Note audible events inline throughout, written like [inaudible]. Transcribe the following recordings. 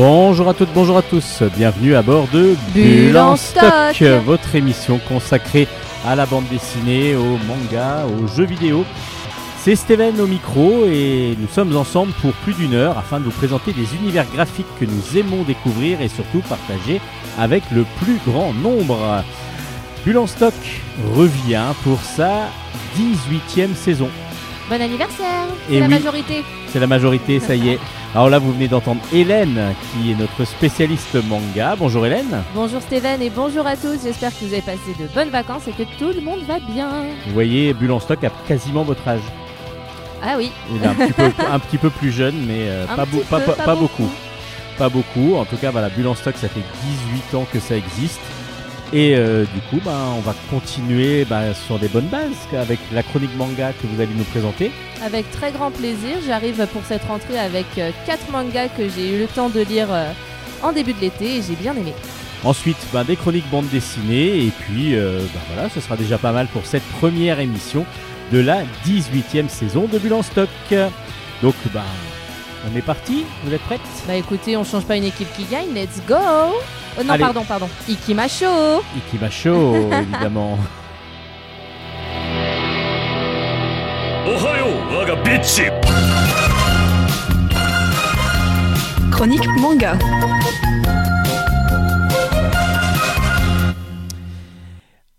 Bonjour à toutes, bonjour à tous, bienvenue à bord de Bulle en stock. votre émission consacrée à la bande dessinée, au manga, aux jeux vidéo. C'est Steven au micro et nous sommes ensemble pour plus d'une heure afin de vous présenter des univers graphiques que nous aimons découvrir et surtout partager avec le plus grand nombre. Bulle en stock revient pour sa 18e saison. Bon anniversaire Et C'est la oui. majorité C'est la majorité, ça y est. [laughs] Alors là, vous venez d'entendre Hélène, qui est notre spécialiste manga. Bonjour Hélène. Bonjour Steven et bonjour à tous, j'espère que vous avez passé de bonnes vacances et que tout le monde va bien. Vous voyez, Bulle en stock a quasiment votre âge. Ah oui, Il est un petit peu, [laughs] un petit peu plus jeune, mais euh, pas, beaucoup. Pas beaucoup. En tout cas, voilà, Bulle en stock, ça fait 18 ans que ça existe. Et euh, du coup, ben, on va continuer ben, sur des bonnes bases avec la chronique manga que vous allez nous présenter. Avec très grand plaisir, j'arrive pour cette rentrée avec 4 mangas que j'ai eu le temps de lire euh, en début de l'été et j'ai bien aimé. Ensuite, ben, des chroniques bande dessinée. Et puis, euh, voilà, ce sera déjà pas mal pour cette première émission de la 18e saison de Bulle en stock. Donc, on est parti. Vous êtes prêtes Bah écoutez, on change pas une équipe qui gagne, let's go euh, non, pardon, pardon. Ikimasho Ikimasho, [laughs] évidemment. Ohayo, waga Chronique manga.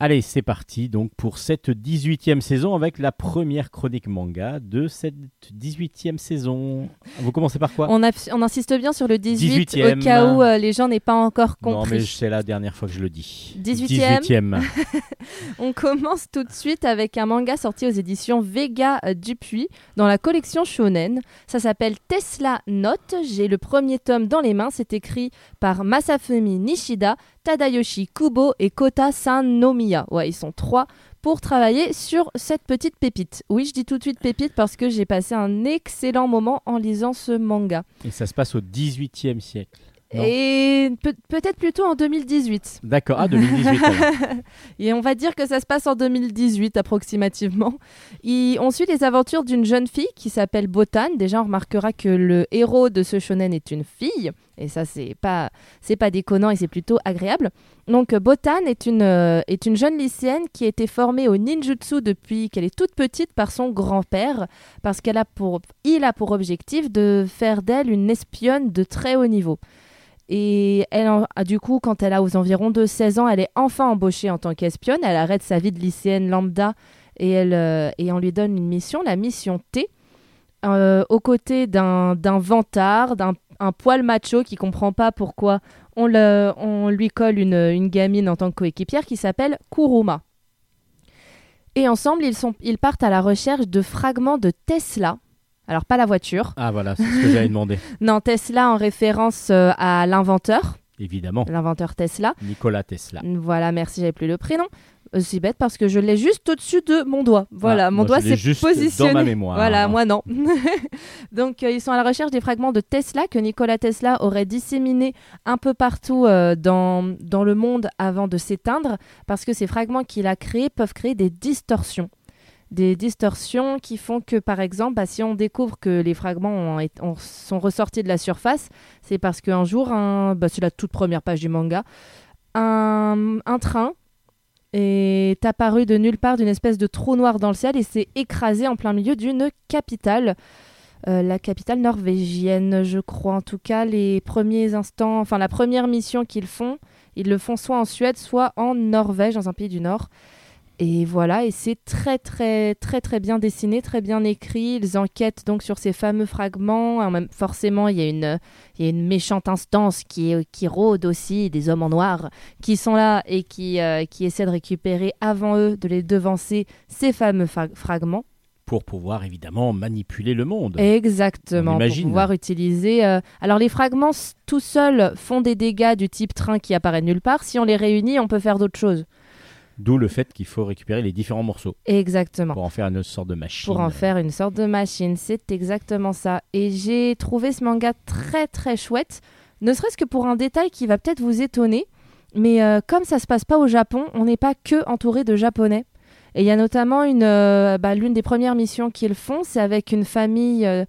Allez, c'est parti donc pour cette 18e saison avec la première chronique manga de cette 18e saison. Vous commencez par quoi? On, a- on insiste bien sur le 18 18e. au cas où euh, les gens n'aient pas encore Non, mais compris. c'est la dernière fois que je le dis. 18e. 18e. [laughs] On commence tout de suite avec un manga sorti aux éditions Vega Dupuis dans la collection Shonen. Ça s'appelle Tesla Note. J'ai le premier tome dans les mains. C'est écrit par Masafumi Nishida, Tadayoshi Kubo et Kota Sanomiya. Ouais, ils sont trois pour travailler sur cette petite pépite. Oui, je dis tout de suite pépite parce que j'ai passé un excellent moment en lisant ce manga. Et ça se passe au 18e siècle. Non. Et peut- peut-être plutôt en 2018. D'accord, ah 2018. alors. [laughs] Et on va dire que ça se passe en 2018 approximativement. Et on suit les aventures d'une jeune fille qui s'appelle Botan. Déjà, on remarquera que le héros de ce shonen est une fille. Et ça, c'est pas, c'est pas déconnant et c'est plutôt agréable. Donc, Botan est une, euh, est une jeune lycéenne qui a été formée au ninjutsu depuis qu'elle est toute petite par son grand-père. Parce qu'il a pour, il a pour objectif de faire d'elle une espionne de très haut niveau. Et elle, ah, du coup, quand elle a aux environs de 16 ans, elle est enfin embauchée en tant qu'espionne. Elle arrête sa vie de lycéenne lambda et, elle, euh, et on lui donne une mission, la mission T, euh, aux côtés d'un vantard, d'un un poil macho qui comprend pas pourquoi on, le, on lui colle une, une gamine en tant que coéquipière qui s'appelle Kuruma. Et ensemble, ils, sont, ils partent à la recherche de fragments de Tesla. Alors, pas la voiture. Ah voilà, c'est ce que j'avais demandé. [laughs] Non, Tesla en référence euh, à l'inventeur, Évidemment, l'inventeur Tesla. Nicolas Tesla. Voilà, merci, j'avais plus le prénom. Euh, C'est bête parce que je l'ai juste au-dessus de mon doigt. Voilà, Ah, mon doigt s'est juste positionné. dans ma mémoire. Voilà, moi non. [laughs] Donc euh, ils sont à la recherche des fragments de Tesla que Nikola Tesla aurait disséminés un peu partout euh, dans, dans le monde avant de s'éteindre parce que ces fragments qu'il a créés peuvent créer des distorsions. Des distorsions qui font que, par exemple, bah, si on découvre que les fragments ont sont ressortis de la surface, c'est parce qu'un jour, un, bah, c'est la toute première page du manga, un, un train est apparu de nulle part d'une espèce de trou noir dans le ciel et s'est écrasé en plein milieu d'une capitale. Euh, la capitale norvégienne, je crois. En tout cas, les premiers instants, enfin la première mission qu'ils font, ils le font soit en Suède, soit en Norvège, dans un pays du Nord. Et voilà, et c'est très très très très bien dessiné, très bien écrit. Ils enquêtent donc sur ces fameux fragments. En même- forcément, il y a une il y a une méchante instance qui, rôde aussi, des hommes en noir, qui sont là et qui, euh, qui essaient de récupérer avant eux, de les devancer, ces fameux fa- fragments. Pour pouvoir évidemment manipuler le monde. Exactement, pour pouvoir utiliser... euh, Alors les fragments tout seuls font des dégâts du type train qui apparaît nulle part. Si on les réunit, on peut faire d'autres choses. D'où le fait qu'il faut récupérer les différents morceaux Exactement. pour en faire une sorte de machine. pour en faire une sorte de machine. C'est exactement ça. Et j'ai trouvé ce manga très très chouette, ne serait-ce que pour un détail qui va peut-être vous étonner. Mais euh, comme ça se passe pas au Japon, on n'est pas que entouré de japonais. Et il y a notamment une, euh, bah, l'une des premières missions qu'ils font, c'est avec une famille euh,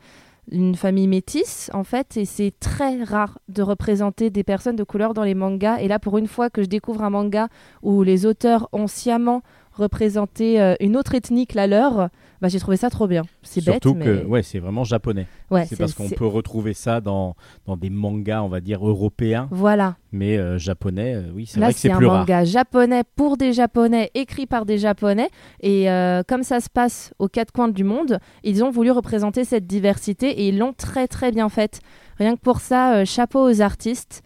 une famille métisse en fait et c'est très rare de représenter des personnes de couleur dans les mangas. Et là pour une fois que je découvre un manga où les auteurs ont sciemment représenté euh, une autre ethnie que la leur bah, j'ai trouvé ça trop bien c'est bête Surtout mais que ouais, c'est vraiment japonais. ouais, c'est parce qu'on peut retrouver ça dans, dans des mangas, on va dire, européens, voilà mais euh, japonais, euh, oui, c'est vrai que c'est c'est un plus rare. manga japonais pour des japonais, écrit par des japonais. Et euh, comme ça se passe aux quatre coins du monde, ils ont voulu représenter cette diversité et ils l'ont très très bien faite. Rien que pour ça, chapeau aux artistes.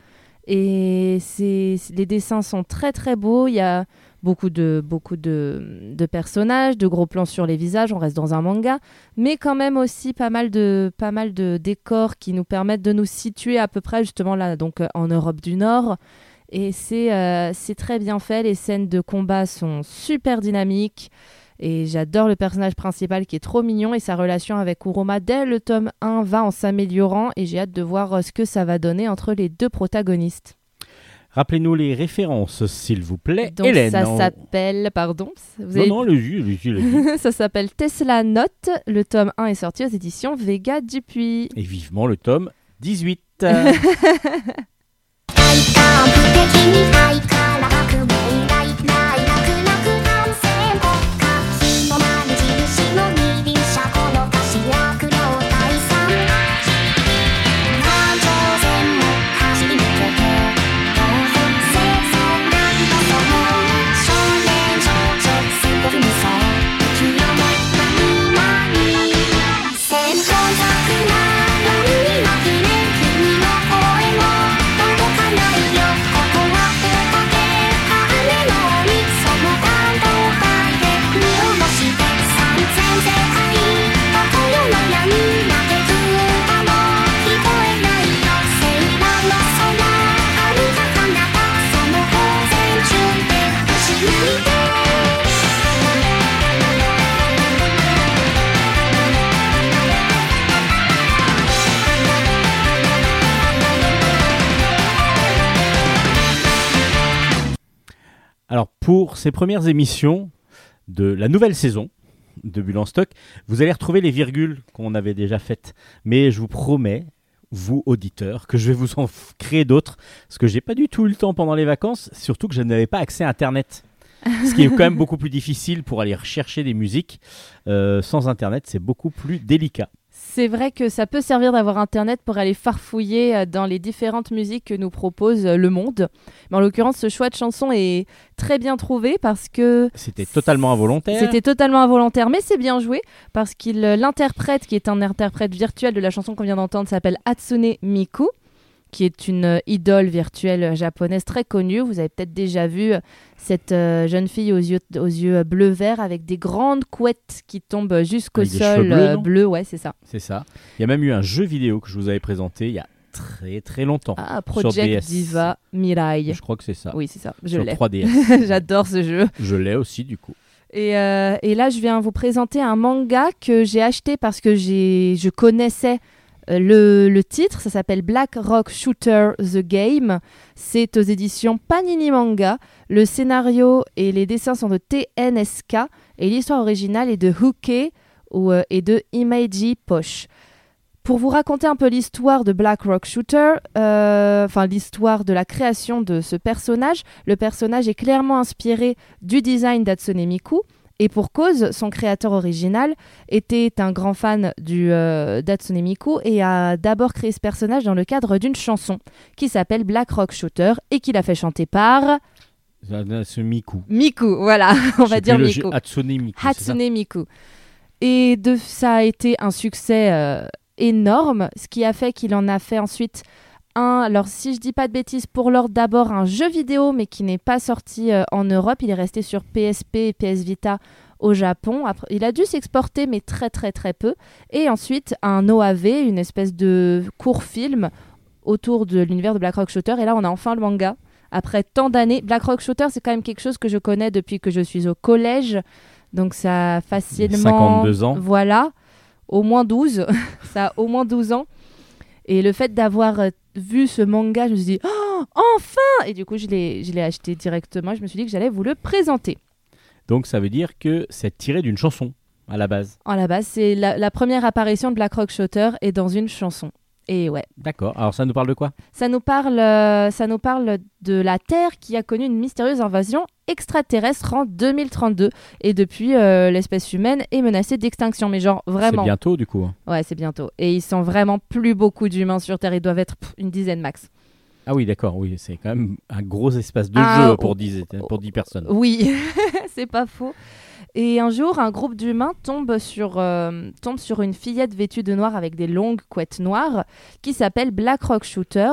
Et c'est les dessins sont très très beaux. Il y a beaucoup de beaucoup de, personnages, de gros plans sur les visages. On reste dans un manga, mais quand même aussi pas mal de pas mal de décors qui nous permettent de nous situer à peu près justement là, donc euh, en Europe du Nord. Et c'est euh, c'est très bien fait. Les scènes de combat sont super dynamiques. Et j'adore le personnage principal qui est trop mignon. Et sa relation avec Kuroma dès le tome 1 va en s'améliorant. Et j'ai hâte de voir euh, ce que ça va donner entre les deux protagonistes. Rappelez-nous les références, s'il vous plaît. Donc Hélène. ça en- s'appelle. Pardon vous Non, avez- non, le jus, le jus, le jus. ça s'appelle Tesla Note. Le tome 1 est sorti aux éditions Vega Dupuis. Et vivement le tome 18. [laughs] Alors, pour ces premières émissions de la nouvelle saison de Bulle en stock, vous allez retrouver les virgules qu'on avait déjà faites. Mais je vous promets, vous auditeurs, que je vais vous en créer d'autres. Parce que j'ai pas du tout eu le temps pendant les vacances, surtout que je n'avais pas accès à Internet. Ce qui est quand même [laughs] beaucoup plus difficile pour aller rechercher des musiques. Euh, sans Internet, c'est beaucoup plus délicat. C'est vrai que ça peut servir d'avoir Internet pour aller farfouiller euh, dans les différentes musiques que nous propose euh, le monde. Mais en l'occurrence, ce choix de chanson est très bien trouvé parce que C'était totalement involontaire. C'était totalement involontaire, mais c'est bien joué parce qu'il euh, l'interprète, qui est un interprète virtuel de la chanson qu'on vient d'entendre, s'appelle Hatsune Miku, qui est une euh, idole virtuelle japonaise très connue. Vous avez peut-être déjà vu euh, cette euh, jeune fille aux yeux, aux yeux euh, bleu-vert avec des grandes couettes qui tombent jusqu'au sol bleus, euh, bleu. Ouais, c'est ça. C'est ça. Il y a même eu un jeu vidéo que je vous avais présenté il y a très très longtemps. Ah, Sur Project DS. Diva Mirai. Je crois que c'est ça. Oui, c'est ça. Je Sur l'ai. 3DS. [laughs] J'adore ce jeu. je l'ai aussi du coup. Et, euh, et là, je viens vous présenter un manga que j'ai acheté parce que j'ai, je connaissais euh, le, le titre. Ça s'appelle Black Rock Shooter The Game. C'est aux éditions Panini Manga. Le scénario et les dessins sont de TNSK. Et l'histoire originale est de ou, euh, et de Imeiji Posh. Pour vous raconter un peu l'histoire de Black Rock Shooter, euh, enfin l'histoire de la création de ce personnage, le personnage est clairement inspiré du design d'Hatsune Miku. Et pour cause, son créateur original était un grand fan du euh, d'Hatsune Miku et a d'abord créé ce personnage dans le cadre d'une chanson qui s'appelle Black Rock Shooter et qu'il a fait chanter par Ce Miku. Miku. Voilà, [laughs] on va dire Miku. Hatsune Miku. Hatsune Miku. Et de, ça a été un succès euh, énorme, ce qui a fait qu'il en a fait ensuite un, alors si je dis pas de bêtises, pour l'ordre d'abord un jeu vidéo, mais qui n'est pas sorti euh, en Europe, il est resté sur PSP et PS Vita au Japon. Après, il a dû s'exporter, mais très très très peu. Et ensuite un OAV, une espèce de court film autour de l'univers de Black Rock Shooter. Et là, on a enfin le manga. Après tant d'années, Black Rock Shooter, c'est quand même quelque chose que je connais depuis que je suis au collège. Donc ça a facilement... 52 ans. Voilà, au moins 12. [laughs] ça a au moins 12 ans. Et le fait d'avoir euh, vu ce manga, je me suis dit, oh, enfin Et du coup, je l'ai je l'ai acheté directement. Je me suis dit que j'allais vous le présenter. Donc ça veut dire que c'est tiré d'une chanson. à la base À la base, c'est la, la première apparition de Black Rock Shooter est dans une chanson. Et ouais, D'accord. Alors ça nous parle de quoi? Ça nous parle, euh, ça nous parle de la Terre qui a connu une mystérieuse invasion extraterrestre en 2032 et depuis euh, l'espèce humaine est menacée d'extinction. Mais genre C'est vraiment, bientôt du coup. hein. ouais, c'est bientôt. Et ils sont vraiment plus beaucoup d'humains sur Terre. Ils doivent être pff, une dizaine max. Ah oui, d'accord. Oui, c'est quand même un gros espace de Ah, jeu pour oh, 10, pour 10 personnes. Oui, [laughs] c'est pas faux. Et un jour, un groupe d'humains tombe sur, euh, tombe sur une fillette vêtue de noir avec des longues couettes noires qui s'appelle Black Rock Shooter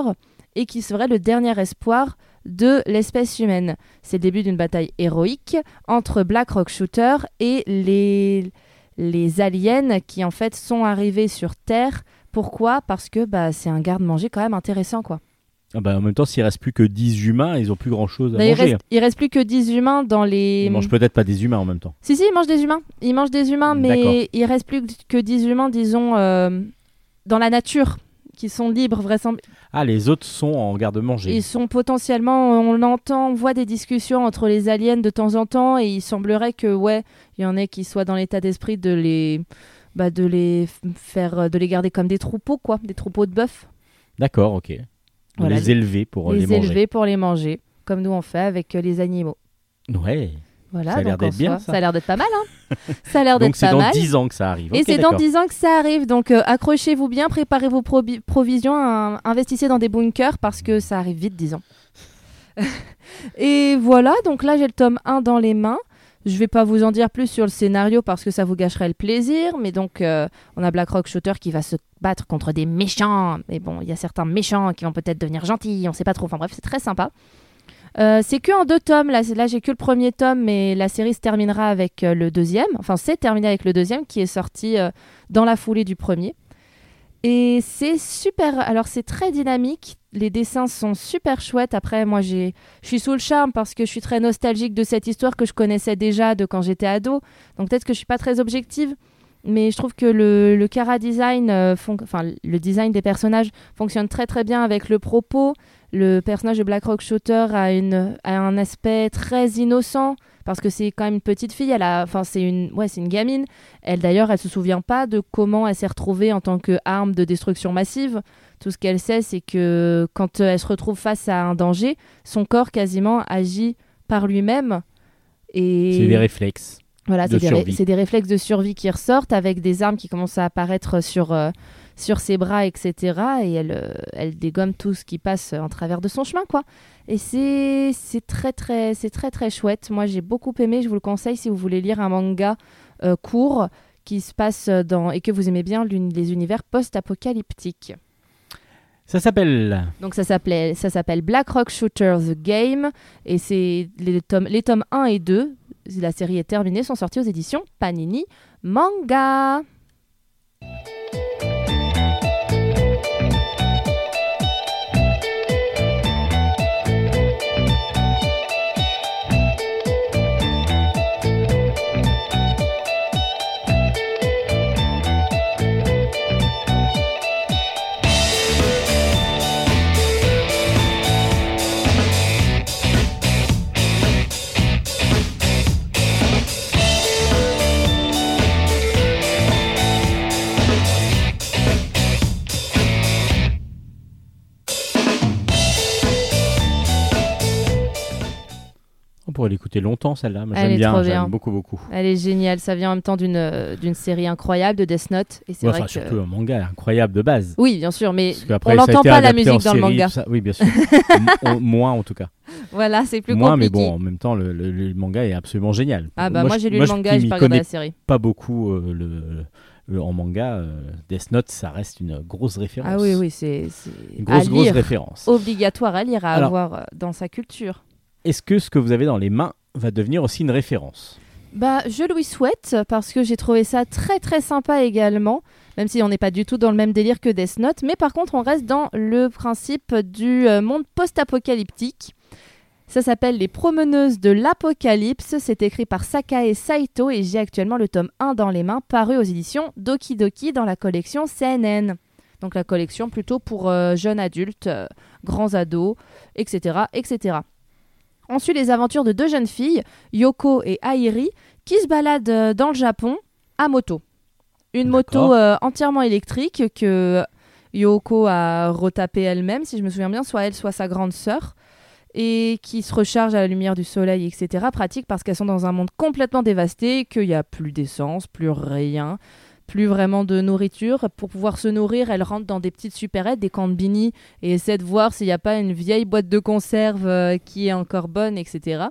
et qui serait le dernier espoir de l'espèce humaine. C'est le début d'une bataille héroïque entre Black Rock Shooter et les, les aliens qui en fait sont arrivés sur Terre. Pourquoi? Parce que bah, c'est un garde-manger quand même intéressant quoi. Ah bah, en même temps, s'il reste plus que 10 humains, ils ont plus grand chose à Bah, il, manger. reste, il reste plus que 10 humains dans les... Ils mangent peut-être pas des humains en même temps. Si, si, ils mangent des humains. Ils mangent des humains, D'accord. mais il reste plus que 10 humains, disons, euh, dans la nature, qui sont libres, vraisemblablement. Ah, les autres sont en garde-manger. Ils sont potentiellement, on l'entend, on voit des discussions entre les aliens de temps en temps, et il semblerait que, ouais, il y en ait qui soient dans l'état d'esprit de les, bah, de les faire, de les garder comme des troupeaux, quoi, des troupeaux de bœufs. D'accord, ok. Voilà, les élever pour les les, manger. élever pour les manger, comme nous on fait avec euh, les animaux. Ouais. Voilà, Ça a l'air donc d'être bien, ça. ça a l'air d'être pas mal, hein. ça a l'air Donc d'être c'est pas dans mal. 10 ans que ça arrive. Et c'est dans d'accord. 10 ans que ça arrive, donc euh, accrochez-vous bien, préparez vos provisions, un- investissez dans des bunkers parce que ça arrive vite, 10 ans. [laughs] Et voilà, donc là j'ai le tome 1 dans les mains. Je vais pas vous en dire plus sur le scénario parce que ça vous gâcherait le plaisir, mais donc euh, on a Black Rock Shooter qui va se battre contre des méchants, mais bon, il y a certains méchants qui vont peut-être devenir gentils, on sait pas trop, enfin bref, c'est très sympa. Euh, c'est que en deux tomes, là, j'ai que le premier tome, mais la série se terminera avec euh, le deuxième, enfin c'est terminé avec le deuxième qui est sorti euh, dans la foulée du premier. Et c'est super, alors c'est très dynamique, les dessins sont super chouettes. Après, moi je suis sous le charme parce que je suis très nostalgique de cette histoire que je connaissais déjà de quand j'étais ado. Donc peut-être que je suis pas très objective, mais je trouve que le, Cara design, le design des personnages fonctionne très très bien avec le propos. Le personnage de Black Rock Shooter a, une, a un aspect très innocent parce que c'est quand même une petite fille. Elle a, enfin c'est une, ouais c'est une gamine. Elle d'ailleurs, elle se souvient pas de comment elle s'est retrouvée en tant qu'arme de destruction massive. Tout ce qu'elle sait, c'est que quand euh, elle se retrouve face à un danger, son corps quasiment agit par lui-même. Et C'est des réflexes. voilà, de c'est des, ré- survie. c'est des réflexes de survie qui ressortent avec des armes qui commencent à apparaître sur, euh, sur ses bras, etc. Et elle, euh, elle dégomme tout ce qui passe en travers de son chemin, quoi. Et c'est très, très, c'est très, très chouette. Moi, j'ai beaucoup aimé. Je vous le conseille si vous voulez lire un manga euh, court qui se passe dans et que vous aimez bien les univers post-apocalyptiques. Ça s'appelle. Donc ça s'appelait ça s'appelle Black Rock Shooter The Game et c'est les tomes les tomes 1 et 2, la série est terminée, sont sortis aux éditions Panini Manga. Pourrait l'écouter longtemps celle-là. J'aime est bien, bien. beaucoup beaucoup. Elle est géniale, ça vient en même temps d'une euh, d'une série incroyable de Death Note et c'est Ouais, vrai enfin, que surtout un manga incroyable de base. Oui, bien sûr, mais on n'entend pas la musique dans le manga. ça. Oui, bien sûr. [laughs] Moins en tout cas. Voilà, c'est plus Moins, mais compliqué. bon, en même temps, le, le- le manga est absolument génial. Ah bah moi, j'ai lu le manga j'ai pas regardé la série. pas beaucoup euh, le, en manga. euh, Death Note, ça reste une grosse référence. Ah oui oui, c'est Une à grosse, référence. obligatoire à lire à Alors- avoir dans sa culture. Est-ce que ce que vous avez dans les mains va devenir aussi une référence? Bah, je lui souhaite parce que j'ai trouvé ça très très sympa également, même si on n'est pas du tout dans le même délire que Death Note, mais par contre on reste dans le principe du euh, monde post-apocalyptique. Ça s'appelle Les Promeneuses de l'Apocalypse, c'est écrit par Sakae Saito et j'ai actuellement le tome 1 dans les mains, paru aux éditions Doki Doki dans la collection CNN. Donc la collection plutôt pour euh, jeunes adultes, euh, grands ados, etc., etc. On suit les aventures de deux jeunes filles, Yoko et Airi, qui se baladent euh, dans le Japon à moto. Une moto euh, entièrement électrique que Yoko a retapée elle-même, si je me souviens bien, soit elle, soit sa grande sœur, et qui se recharge à la lumière du soleil, etc. Pratique parce qu'elles sont dans un monde complètement dévasté, qu'il n'y a plus d'essence, plus rien, plus vraiment de nourriture. Pour pouvoir se nourrir, elles rentrent dans des petites supérettes, des cambini, et essaient de voir s'il n'y a pas une vieille boîte de conserve euh, qui est encore bonne, etc.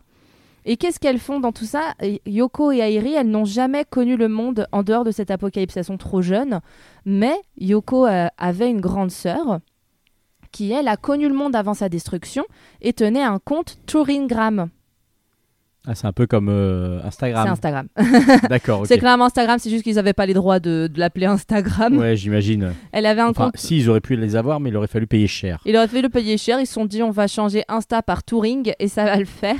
Et qu'est-ce qu'elles font dans tout ça? Yoko et Airi, elles n'ont jamais connu le monde en dehors de cet apocalypse. Elles sont trop jeunes. Mais Yoko euh, avait une grande sœur qui, elle, a connu le monde avant sa destruction et tenait un compte Touringram. Ah, c'est un peu comme euh, Instagram. C'est Instagram. [laughs] D'accord. C'est clairement Instagram, c'est juste qu'ils n'avaient pas les droits de, de l'appeler Instagram. Ouais, j'imagine. Elle avait un Enfin, compte. si, ils auraient pu les avoir, mais il aurait fallu payer cher. Il aurait fallu le payer cher. Ils se sont dit, on va changer Insta par Touring et ça va le faire.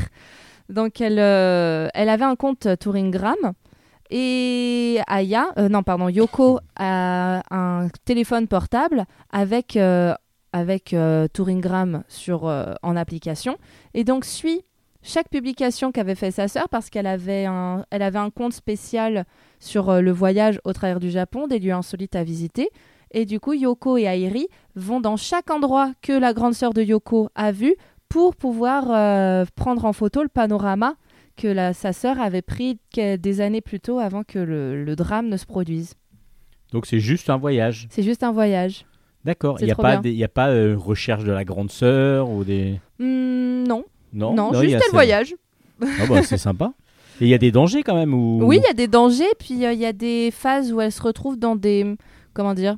Donc, elle, euh, elle avait un compte Touringram. Et Aya, euh, non, pardon, Yoko a un téléphone portable avec, avec Touringram sur, en application. Et donc, suit chaque publication qu'avait fait sa sœur parce qu'elle avait un, elle avait un compte spécial sur euh, le voyage au travers du Japon, des lieux insolites à visiter. Et du coup, Yoko et Airi vont dans chaque endroit que la grande sœur de Yoko a vu pour pouvoir euh, prendre en photo le panorama que la- sa sœur avait pris des années plus tôt avant que le, le drame ne se produise. Donc c'est juste un voyage. C'est juste un voyage. D'accord. Il n'y a, pas des- il y a pas euh, recherche de la grande sœur ou des. Hmm, non, Non, non, il y juste a le ça. voyage. Ah bah, c'est sympa. Et il y a des dangers quand même ou... Oui, il y a des dangers, puis euh, il y a des phases où elle se retrouve dans des... Comment dire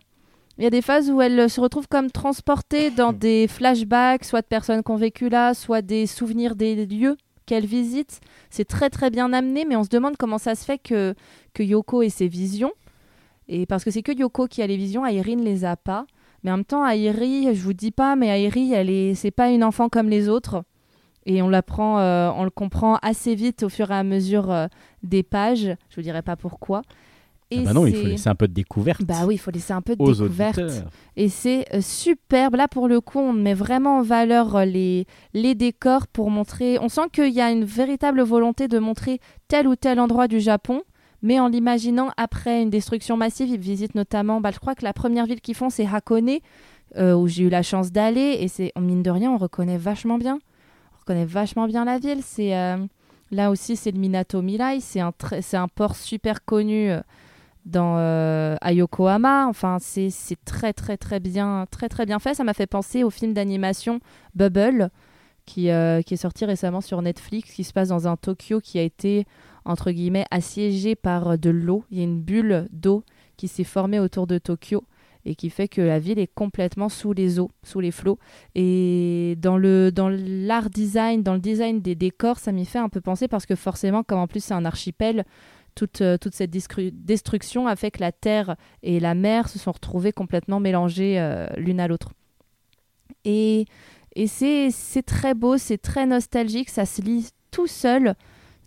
Il y a des phases où elle euh, se retrouve comme transportée dans des flashbacks, soit de personnes qui ont vécu là, soit des souvenirs des lieux qu'elle visite. C'est très très bien amené, mais on se demande comment ça se fait que, que Yoko ait ses visions. Et parce que c'est que Yoko qui a les visions, Airi ne les a pas. Mais en même temps, Airi, je vous dis pas, mais Airi, elle est, c'est pas une enfant comme les autres. Et on l'apprend, euh, on le comprend assez vite au fur et à mesure euh, des pages. Je vous dirai pas pourquoi. Ah bah non, il faut laisser un peu de découverte Bah oui, il faut laisser un peu de aux découverte. auditeurs. Et c'est euh, superbe. Là, pour le coup, on met vraiment en valeur euh, les, les décors pour montrer. On sent qu'il y a une véritable volonté de montrer tel ou tel endroit du Japon, mais en l'imaginant après une destruction massive. Ils visitent notamment, bah, je crois que la première ville qu'ils font, c'est Hakone, euh, où j'ai eu la chance d'aller. Et c'est, mine de rien, on reconnaît vachement bien. On reconnaît vachement bien la ville. C'est. euh, Là aussi, c'est le Minato Mirai. C'est un, port super connu euh, dans euh, à Yokohama. Enfin, c'est très très très bien, très très bien fait. Ça m'a fait penser au film d'animation Bubble, qui, qui est sorti récemment sur Netflix, qui se passe dans un Tokyo qui a été entre guillemets assiégé par de l'eau. Il y a une bulle d'eau qui s'est formée autour de Tokyo et qui fait que la ville est complètement sous les eaux, sous les flots. Et dans le dans l'art design, dans le design des décors, ça m'y fait un peu penser parce que forcément, comme en plus c'est un archipel, toute, euh, toute cette destruction a fait que la terre et la mer se sont retrouvées complètement mélangées euh, l'une à l'autre. Et, et c'est très beau, c'est très nostalgique, ça se lit tout seul.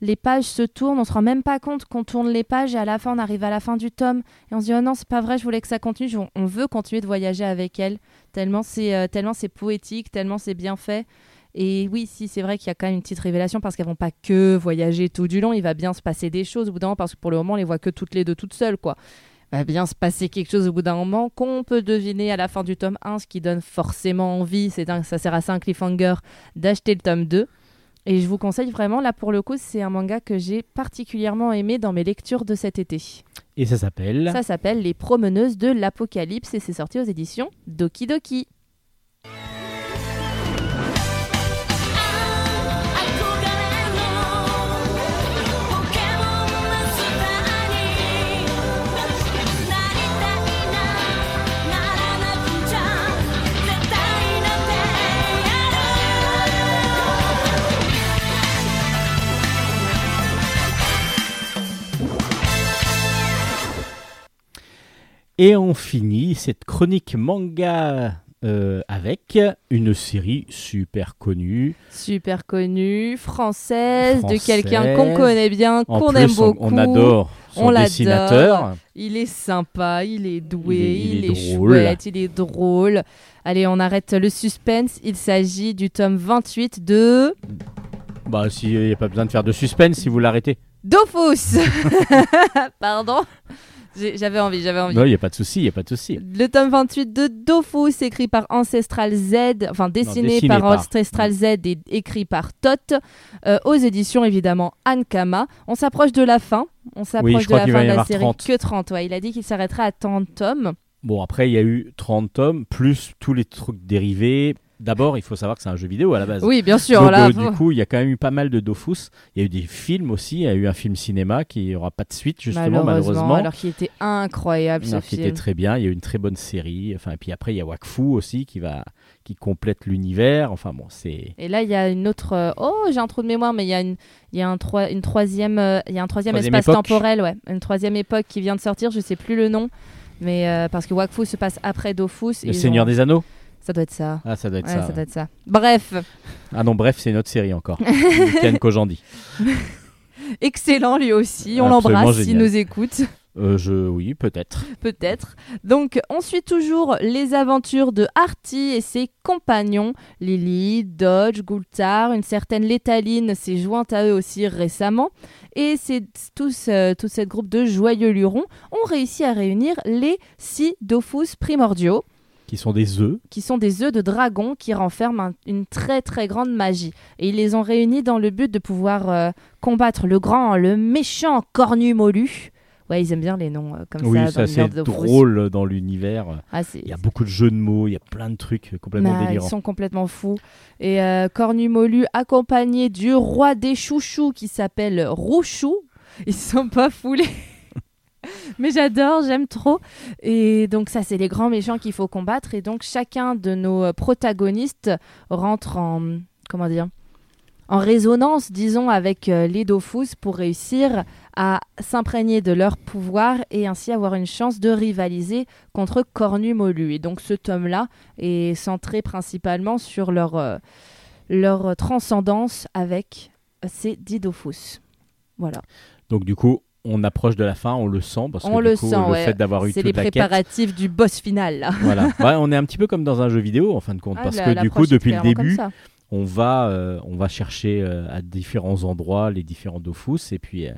Les pages se tournent, on se rend même pas compte qu'on tourne les pages et à la fin on arrive à la fin du tome et on se dit oh non c'est pas vrai, je voulais que ça continue, on veut continuer de voyager avec elle tellement c'est euh, tellement c'est poétique, tellement c'est bien fait. Et oui, si c'est vrai qu'il y a quand même une petite révélation parce qu'elles vont pas que voyager tout du long, il va bien se passer des choses au bout d'un moment parce que pour le moment on les voit que toutes les deux toutes seules quoi. Il va bien se passer quelque chose au bout d'un moment qu'on peut deviner à la fin du tome 1, ce qui donne forcément envie, c'est ça sert à ça un cliffhanger d'acheter le tome 2. Et je vous conseille vraiment, là pour le coup, c'est un manga que j'ai particulièrement aimé dans mes lectures de cet été. Et ça s'appelle Ça s'appelle Les Promeneuses de l'Apocalypse et c'est sorti aux éditions Doki Doki. Et on finit cette chronique manga euh, avec une série super connue. Super connue, française, de quelqu'un qu'on connaît bien, En qu'on aime beaucoup. on, adore son on l'adore. dessinateur. Il est sympa, il est doué, Il est- il il est, est drôle. chouette, il est drôle. Allez, on arrête le suspense. Il s'agit du tome 28 de... Bah, s'il n'y a pas besoin de faire de suspense, si vous l'arrêtez. Dofus [laughs] Pardon J'avais envie, j'avais envie. Non, il n'y a pas de souci, il n'y a pas de souci. Le tome 28 de Dofus, écrit par Ancestral Z, enfin dessiné, dessiné par, par- Ancestral Z et écrit par Tot, euh, aux éditions évidemment Ankama. On s'approche de la fin. On s'approche de la fin de la série. 30. Que 30, ouais. Il a dit qu'il s'arrêterait à 30 tomes. Bon, après, il y a eu 30 tomes, plus tous les trucs dérivés. D'abord, il faut savoir que c'est un jeu vidéo à la base. Oui, bien sûr. Donc, là, euh, du coup, il y a quand même eu pas mal de Dofus. Il y a eu des films aussi. Il y a eu un film cinéma qui n'aura pas de suite, justement, malheureusement. Alors qu'il était incroyable ce Alors, qui film. était très bien. Il y a eu une très bonne série. Enfin, et puis après, il y a Wakfu aussi qui va, qui complète l'univers. Enfin bon, c'est Et là, il y a une autre. euh, Oh, j'ai un trou de mémoire, mais il y a une, il y a un troi- une troisième, euh, il y a un troisième, Troisième espace époque. temporel, ouais, une troisième époque qui vient de sortir. Je sais plus le nom, mais euh, parce que Wakfu se passe après Dofus. Le Seigneur ont- des Anneaux. Ça doit être ça. Ah, ça doit être Ouais, ça. ça ouais. doit être ça. Bref, Ah non, bref, c'est une autre série encore. [laughs] Ken Kojandi. excellent lui aussi. On l'embrasse s'il nous écoute. Euh, je, oui, peut-être. peut-être. Donc, on suit toujours les aventures de Artie et ses compagnons. Lily, Dodge, Gultar, une certaine Létaline s'est jointe à eux aussi récemment. Et c'est tous, euh, tout ce groupe de joyeux lurons ont réussi à réunir les six Dofus primordiaux, Qui sont des œufs. qui sont des œufs de dragon qui renferment un- une très très grande magie. Et ils les ont réunis dans le but de pouvoir euh, combattre le grand, le méchant Cornumolu. Ouais, ils aiment bien les noms euh, comme Oui, ça. c'est assez drôle dans l'univers. Ah, Il y a beaucoup de jeux de mots, il y a plein de trucs complètement Bah, ils délirants. sont complètement fous. Et euh, Cornumolu, accompagné du roi des chouchous qui s'appelle Rouchou, ils sont pas foulés. [laughs] Mais j'adore, j'aime trop. Et donc ça, c'est les grands méchants qu'il faut combattre. Et donc chacun de nos euh, protagonistes rentre en comment dire en résonance, disons, avec euh, les Dofus pour réussir à s'imprégner de leur pouvoir et ainsi avoir une chance de rivaliser contre Cornumolu. Et donc ce tome-là est centré principalement sur leur, euh, leur transcendance avec ces dix. Voilà. Donc du coup, on approche de la fin, on le sent parce On que le du coup, sent, le ouais. fait d'avoir eu C'est les la quête, préparatifs du boss final. Là. voilà. [laughs] Ouais, on est un petit peu comme dans un jeu vidéo en fin de compte Ah, parce la- que du coup, depuis le début, on va, euh, on va chercher euh, à différents endroits les différents Dofus et puis euh,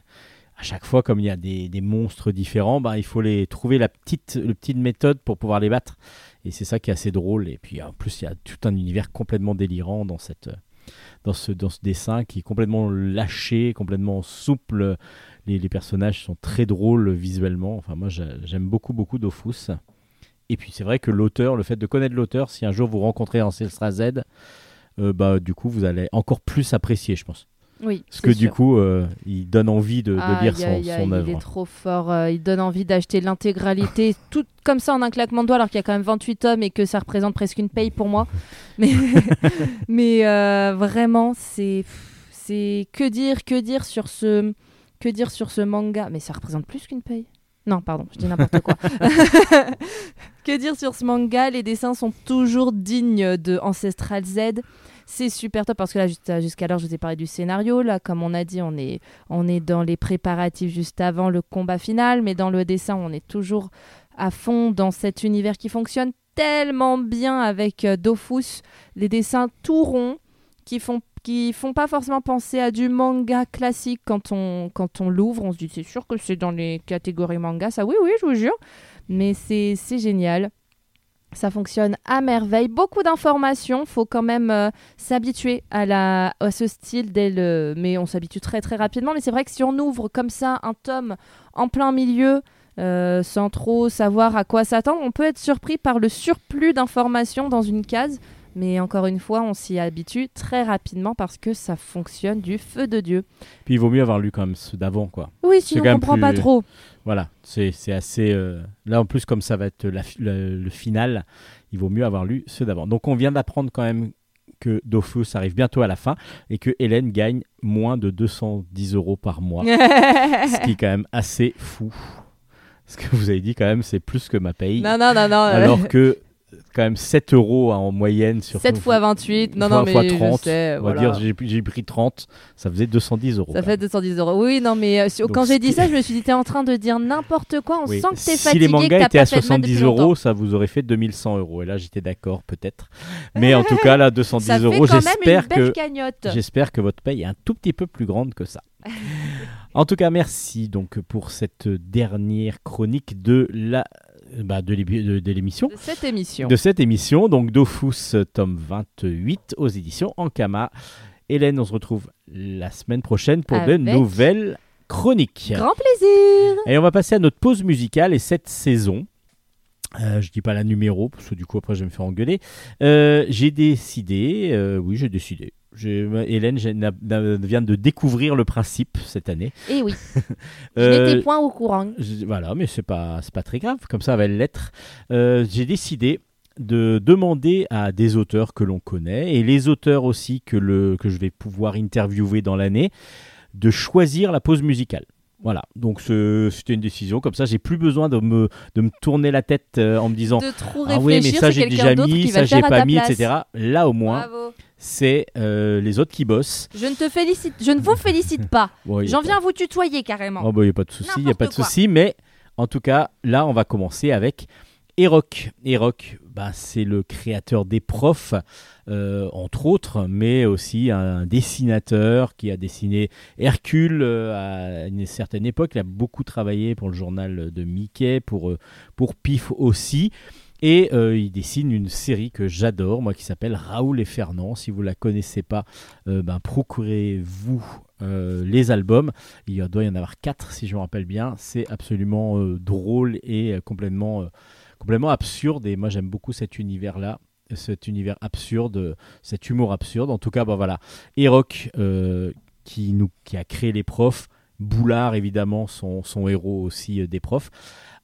à chaque fois, comme il y a des, des monstres différents, bah, il faut les trouver la petite, le petite méthode pour pouvoir les battre. Et c'est ça qui est assez drôle. Et puis en plus, il y a tout un univers complètement délirant dans cette, dans ce, dans ce dessin qui est complètement lâché, complètement souple. Les, les personnages sont très drôles visuellement. Enfin, moi, j'a- j'aime beaucoup, beaucoup Dofus. Et puis c'est vrai que l'auteur, le fait de connaître l'auteur, si un jour vous rencontrez Ancestra Z, euh, bah, du coup, vous allez encore plus apprécier, je pense. Oui. Parce que du coup, euh, il donne envie de, de Aïe, lire son, son Il œuvre. est trop fort. euh, il donne envie d'acheter l'intégralité, [laughs] tout comme ça en un claquement de doigts, alors qu'il y a quand même 28 tomes et que ça représente presque une paye pour moi. [laughs] Mais, [laughs] mais euh, vraiment, c'est, c'est que dire, que dire sur ce, que dire sur ce manga. Mais ça représente plus qu'une paye. Non, pardon, je dis n'importe quoi. [laughs] que dire sur ce manga Les dessins sont toujours dignes de Ancestral Z. C'est super top parce que là, jusqu'alors, je vous ai parlé du scénario. Là, comme on a dit, on est, on est dans les préparatifs juste avant le combat final, mais dans le dessin, on est toujours à fond dans cet univers qui fonctionne tellement bien avec euh, Dofus. Les dessins tout ronds qui font qui font pas forcément penser à du manga classique. Quand on quand on l'ouvre on se dit c'est sûr que c'est dans les catégories manga ça. Oui oui je vous jure. Mais c'est génial. Ça fonctionne à merveille. Beaucoup d'informations. Faut quand même euh, s'habituer à, la, à ce style dès le... Mais on s'habitue très très rapidement. Mais c'est vrai que si on ouvre comme ça un tome en plein milieu, euh, sans trop savoir à quoi s'attendre, on peut être surpris par le surplus d'informations dans une case. Mais encore une fois, on s'y habitue très rapidement parce que ça fonctionne du feu de Dieu. Puis il vaut mieux avoir lu quand même ceux d'avant, quoi. Oui, sinon on même comprend plus- pas trop. Voilà, c'est assez. euh, Là, en plus, comme ça va être la fi- le, le final, il vaut mieux avoir lu ceux d'avant. Donc, on vient d'apprendre quand même que Dofus arrive bientôt à la fin et que Hélène gagne moins de 210 euros par mois, [laughs] ce qui est quand même assez fou. Ce que vous avez dit, quand même, c'est plus que ma paye. non, non, non, non. alors que, quand même, 7 euros en moyenne sur 7 fois 28. Non, non, mais fois je 30, sais, On va voilà. dire, j'ai pris 30, ça faisait 210 euros. Ça fait 210 euros. Oui, non, mais euh, si- Donc, quand j'ai dit ça, je me suis dit, t'es en train de dire n'importe quoi. On Oui. sent que t'es si fatigué. les mangas étaient à fait de maths depuis 70 longtemps. euros, ça vous aurait fait 2100 euros. Et là, j'étais d'accord, peut-être. Mais en tout cas, là, 210 Ça fait euros, j'espère que, j'espère que votre paye est un tout petit peu plus grande que ça. [laughs] En tout cas, merci donc pour cette dernière chronique de la bah, de l'ébi- de- de l'émission. De cette émission. De cette émission, donc Dofus, tome 28 aux éditions Ankama. Hélène, on se retrouve la semaine prochaine pour de nouvelles chroniques. Grand plaisir. Et on va passer à notre pause musicale et cette saison. Euh, je dis pas la numéro parce que du coup après je vais me faire engueuler. Euh, j'ai décidé, euh, oui j'ai décidé. Hélène j'ai- n'a- n'a- vient de découvrir le principe cette année. Et oui, [laughs] je Euh, n'étais point au courant. je- voilà, mais c'est pas c'est pas très grave. Comme ça, elle va l'être. Euh, j'ai décidé de demander à des auteurs que l'on connaît et les auteurs aussi que le que je vais pouvoir interviewer dans l'année de choisir la pause musicale. Voilà, donc c'était une décision comme ça. J'ai plus besoin de me de me tourner la tête euh, en me disant De trop ah oui mais ça j'ai déjà mis, ça j'ai pas mis, place. etc. Là au moins c'est euh, les autres qui bossent. Je ne te félicite, je ne vous félicite pas. [laughs] Bon, J'en pas- viens à vous tutoyer carrément. Oh bah, y a pas de souci, il a pas de quoi. souci, mais en tout cas, là, on va commencer avec Eroc. Eroc, bah, c'est le créateur des profs, euh, entre autres, mais aussi un dessinateur qui a dessiné Hercule euh, à une certaine époque. Il a beaucoup travaillé pour le journal de Mickey, pour, euh, pour Pif aussi. Et il dessine une série que j'adore, moi, qui s'appelle Raoul et Fernand. Si vous la connaissez pas, ben, procurez-vous les albums. Il doit y en avoir quatre, si je me rappelle bien. C'est absolument drôle et complètement, complètement absurde. Et moi, j'aime beaucoup cet univers-là, cet univers absurde, cet humour absurde. En tout cas, ben voilà. Eroc, euh, qui, nous, qui a créé les profs, Boulard, évidemment, son, son héros aussi euh, des profs,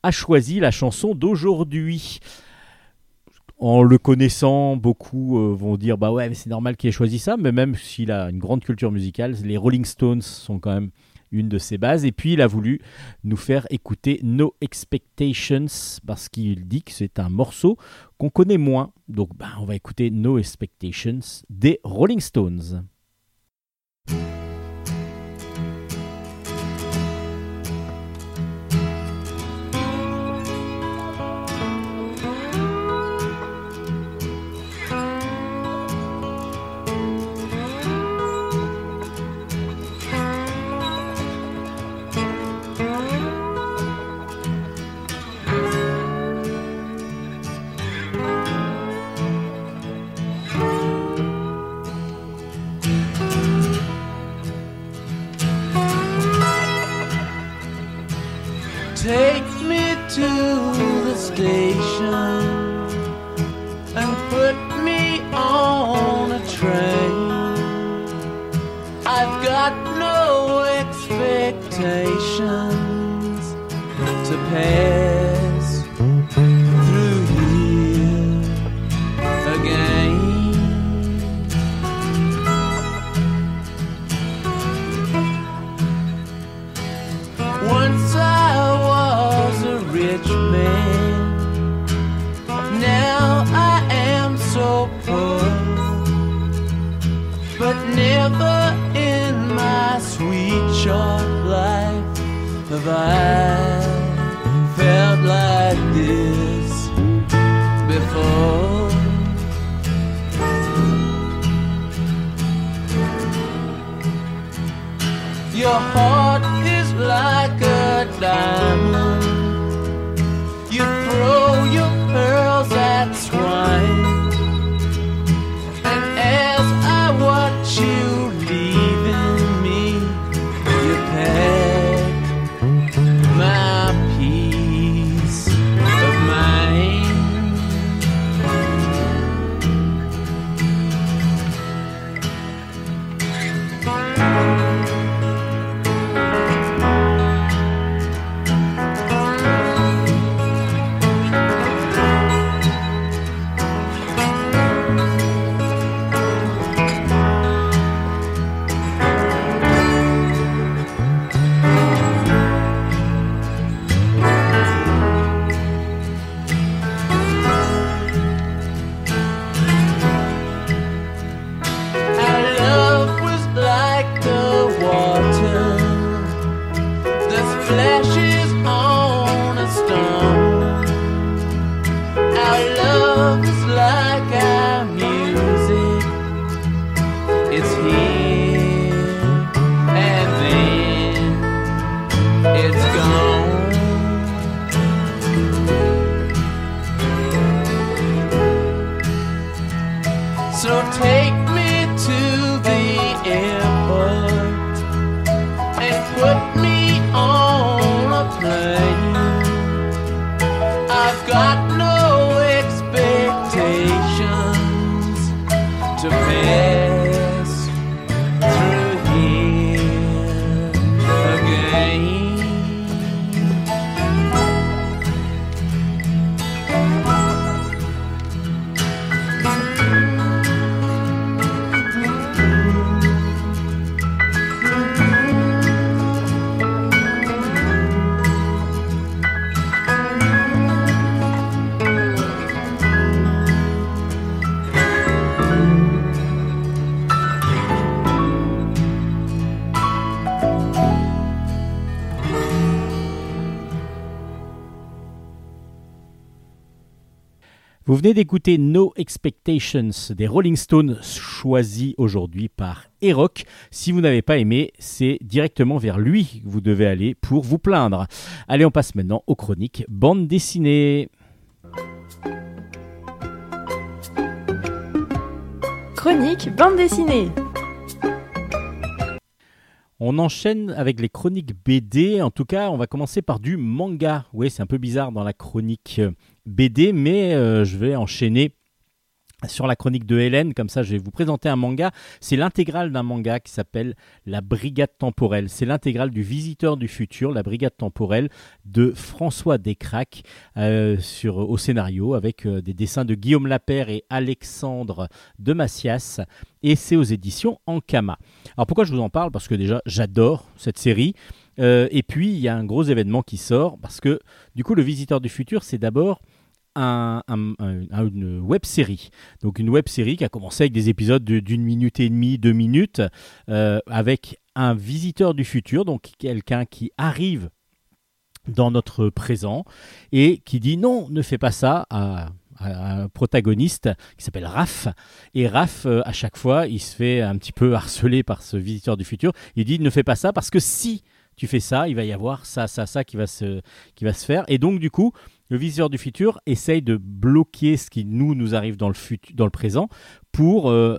a choisi la chanson d'aujourd'hui. En le connaissant, beaucoup euh, vont dire bah ouais, c'est normal qu'il ait choisi ça, mais même s'il a une grande culture musicale, les Rolling Stones sont quand même une de ses bases. Et puis il a voulu nous faire écouter No Expectations parce qu'il dit que c'est un morceau qu'on connaît moins. Donc bah, on va écouter No Expectations des Rolling Stones. Take me to the station and put me on I felt like this before. Your heart is like a diamond. Venez d'écouter No Expectations des Rolling Stones, choisi aujourd'hui par Erock. Si vous n'avez pas aimé, c'est directement vers lui que vous devez aller pour vous plaindre. Allez, on passe maintenant aux chroniques bande dessinée. Chronique bande dessinée. On enchaîne avec les chroniques BD. En tout cas, on va commencer par du manga. Oui, c'est un peu bizarre dans la chronique BD, mais euh, je vais enchaîner sur la chronique de Hélène. Comme ça, je vais vous présenter un manga. C'est l'intégrale d'un manga qui s'appelle La Brigade Temporelle. C'est l'intégrale du Visiteur du Futur, La Brigade Temporelle de François Descraques euh, sur, au scénario avec euh, des dessins de Guillaume Lapère et Alexandre de Massias. Et c'est aux éditions Ankama. Alors pourquoi je vous en parle? Parce que déjà, j'adore cette série. Et puis, il y a un gros événement qui sort parce que, du coup, le Visiteur du Futur, c'est d'abord un- un- un- une web série. Donc, une web série qui a commencé avec des épisodes de- d'une minute et demie, deux minutes, euh, avec un visiteur du futur, donc quelqu'un qui arrive dans notre présent et qui dit non, ne fais pas ça à, à un protagoniste qui s'appelle Raph. Et Raph, euh, à chaque fois, il se fait un petit peu harceler par ce visiteur du futur. Il dit ne fais pas ça parce que si tu fais ça, il va y avoir ça, ça, ça qui va se, qui va se faire. Et donc, du coup, le visiteur du futur essaye de bloquer ce qui nous, arrive dans le, présent pour euh,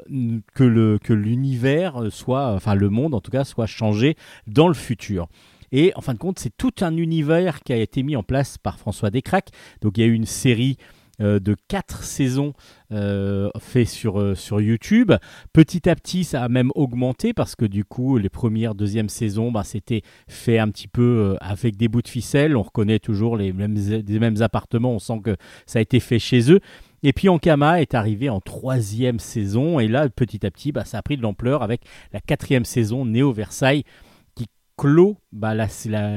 que, que l'univers soit, enfin le monde en tout cas, soit changé dans le futur. Et en fin de compte, c'est tout un univers qui a été mis en place par François Descraques. Donc il y a eu une série euh, de quatre saisons euh, fait sur, euh, sur YouTube. Petit à petit, ça a même augmenté parce que du coup, les premières, deuxième saisons, bah, c'était fait un petit peu euh, avec des bouts de ficelle. On reconnaît toujours les mêmes, mêmes appartements. On sent que ça a été fait chez eux. Et puis Ankama est arrivé en troisième saison. Et là, petit à petit, bah, ça a pris de l'ampleur avec la quatrième saison, Néo Versailles, clôt bah, la,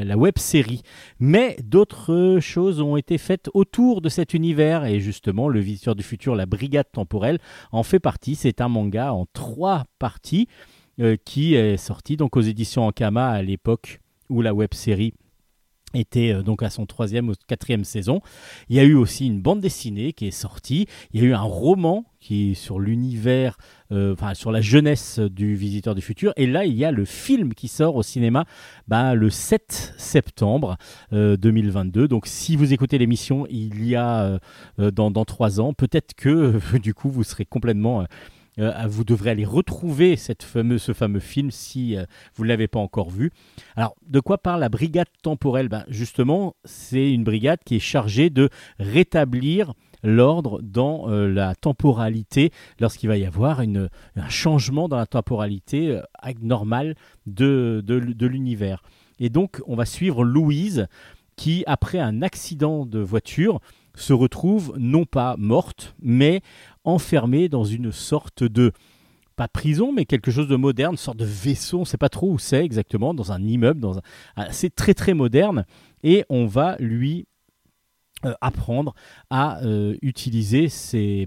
la, web série. Mais d'autres choses ont été faites autour de cet univers. Et justement, Le Visiteur du Futur, la Brigade Temporelle, en fait partie. C'est un manga en trois parties euh, qui est sorti donc aux éditions Ankama à l'époque où la web série était euh, donc à son troisième ou quatrième saison. Il y a eu aussi une bande dessinée qui est sortie. Il y a eu un roman qui est sur l'univers, euh, enfin sur la jeunesse du Visiteur du Futur. Et là, il y a le film qui sort au cinéma bah, le 7 septembre euh, 2022. Donc, si vous écoutez l'émission, il y a euh, euh, dans, trois ans, peut-être que euh, [laughs] du coup, vous serez complètement euh, vous devrez aller retrouver cette fameuse, ce fameux film si euh, vous ne l'avez pas encore vu. Alors, de quoi parle la brigade temporelle? Ben, Justement, c'est une brigade qui est chargée de rétablir l'ordre dans euh, la temporalité lorsqu'il va y avoir un changement dans la temporalité normale de, de l'univers. Et donc, on va suivre Louise qui, après un accident de voiture, se retrouve non pas morte, mais enfermée dans une sorte de pas prison, mais quelque chose de moderne, une sorte de vaisseau, on ne sait pas trop où c'est exactement, dans un immeuble, dans un... ah, c'est très très moderne, et on va lui euh, apprendre à euh, utiliser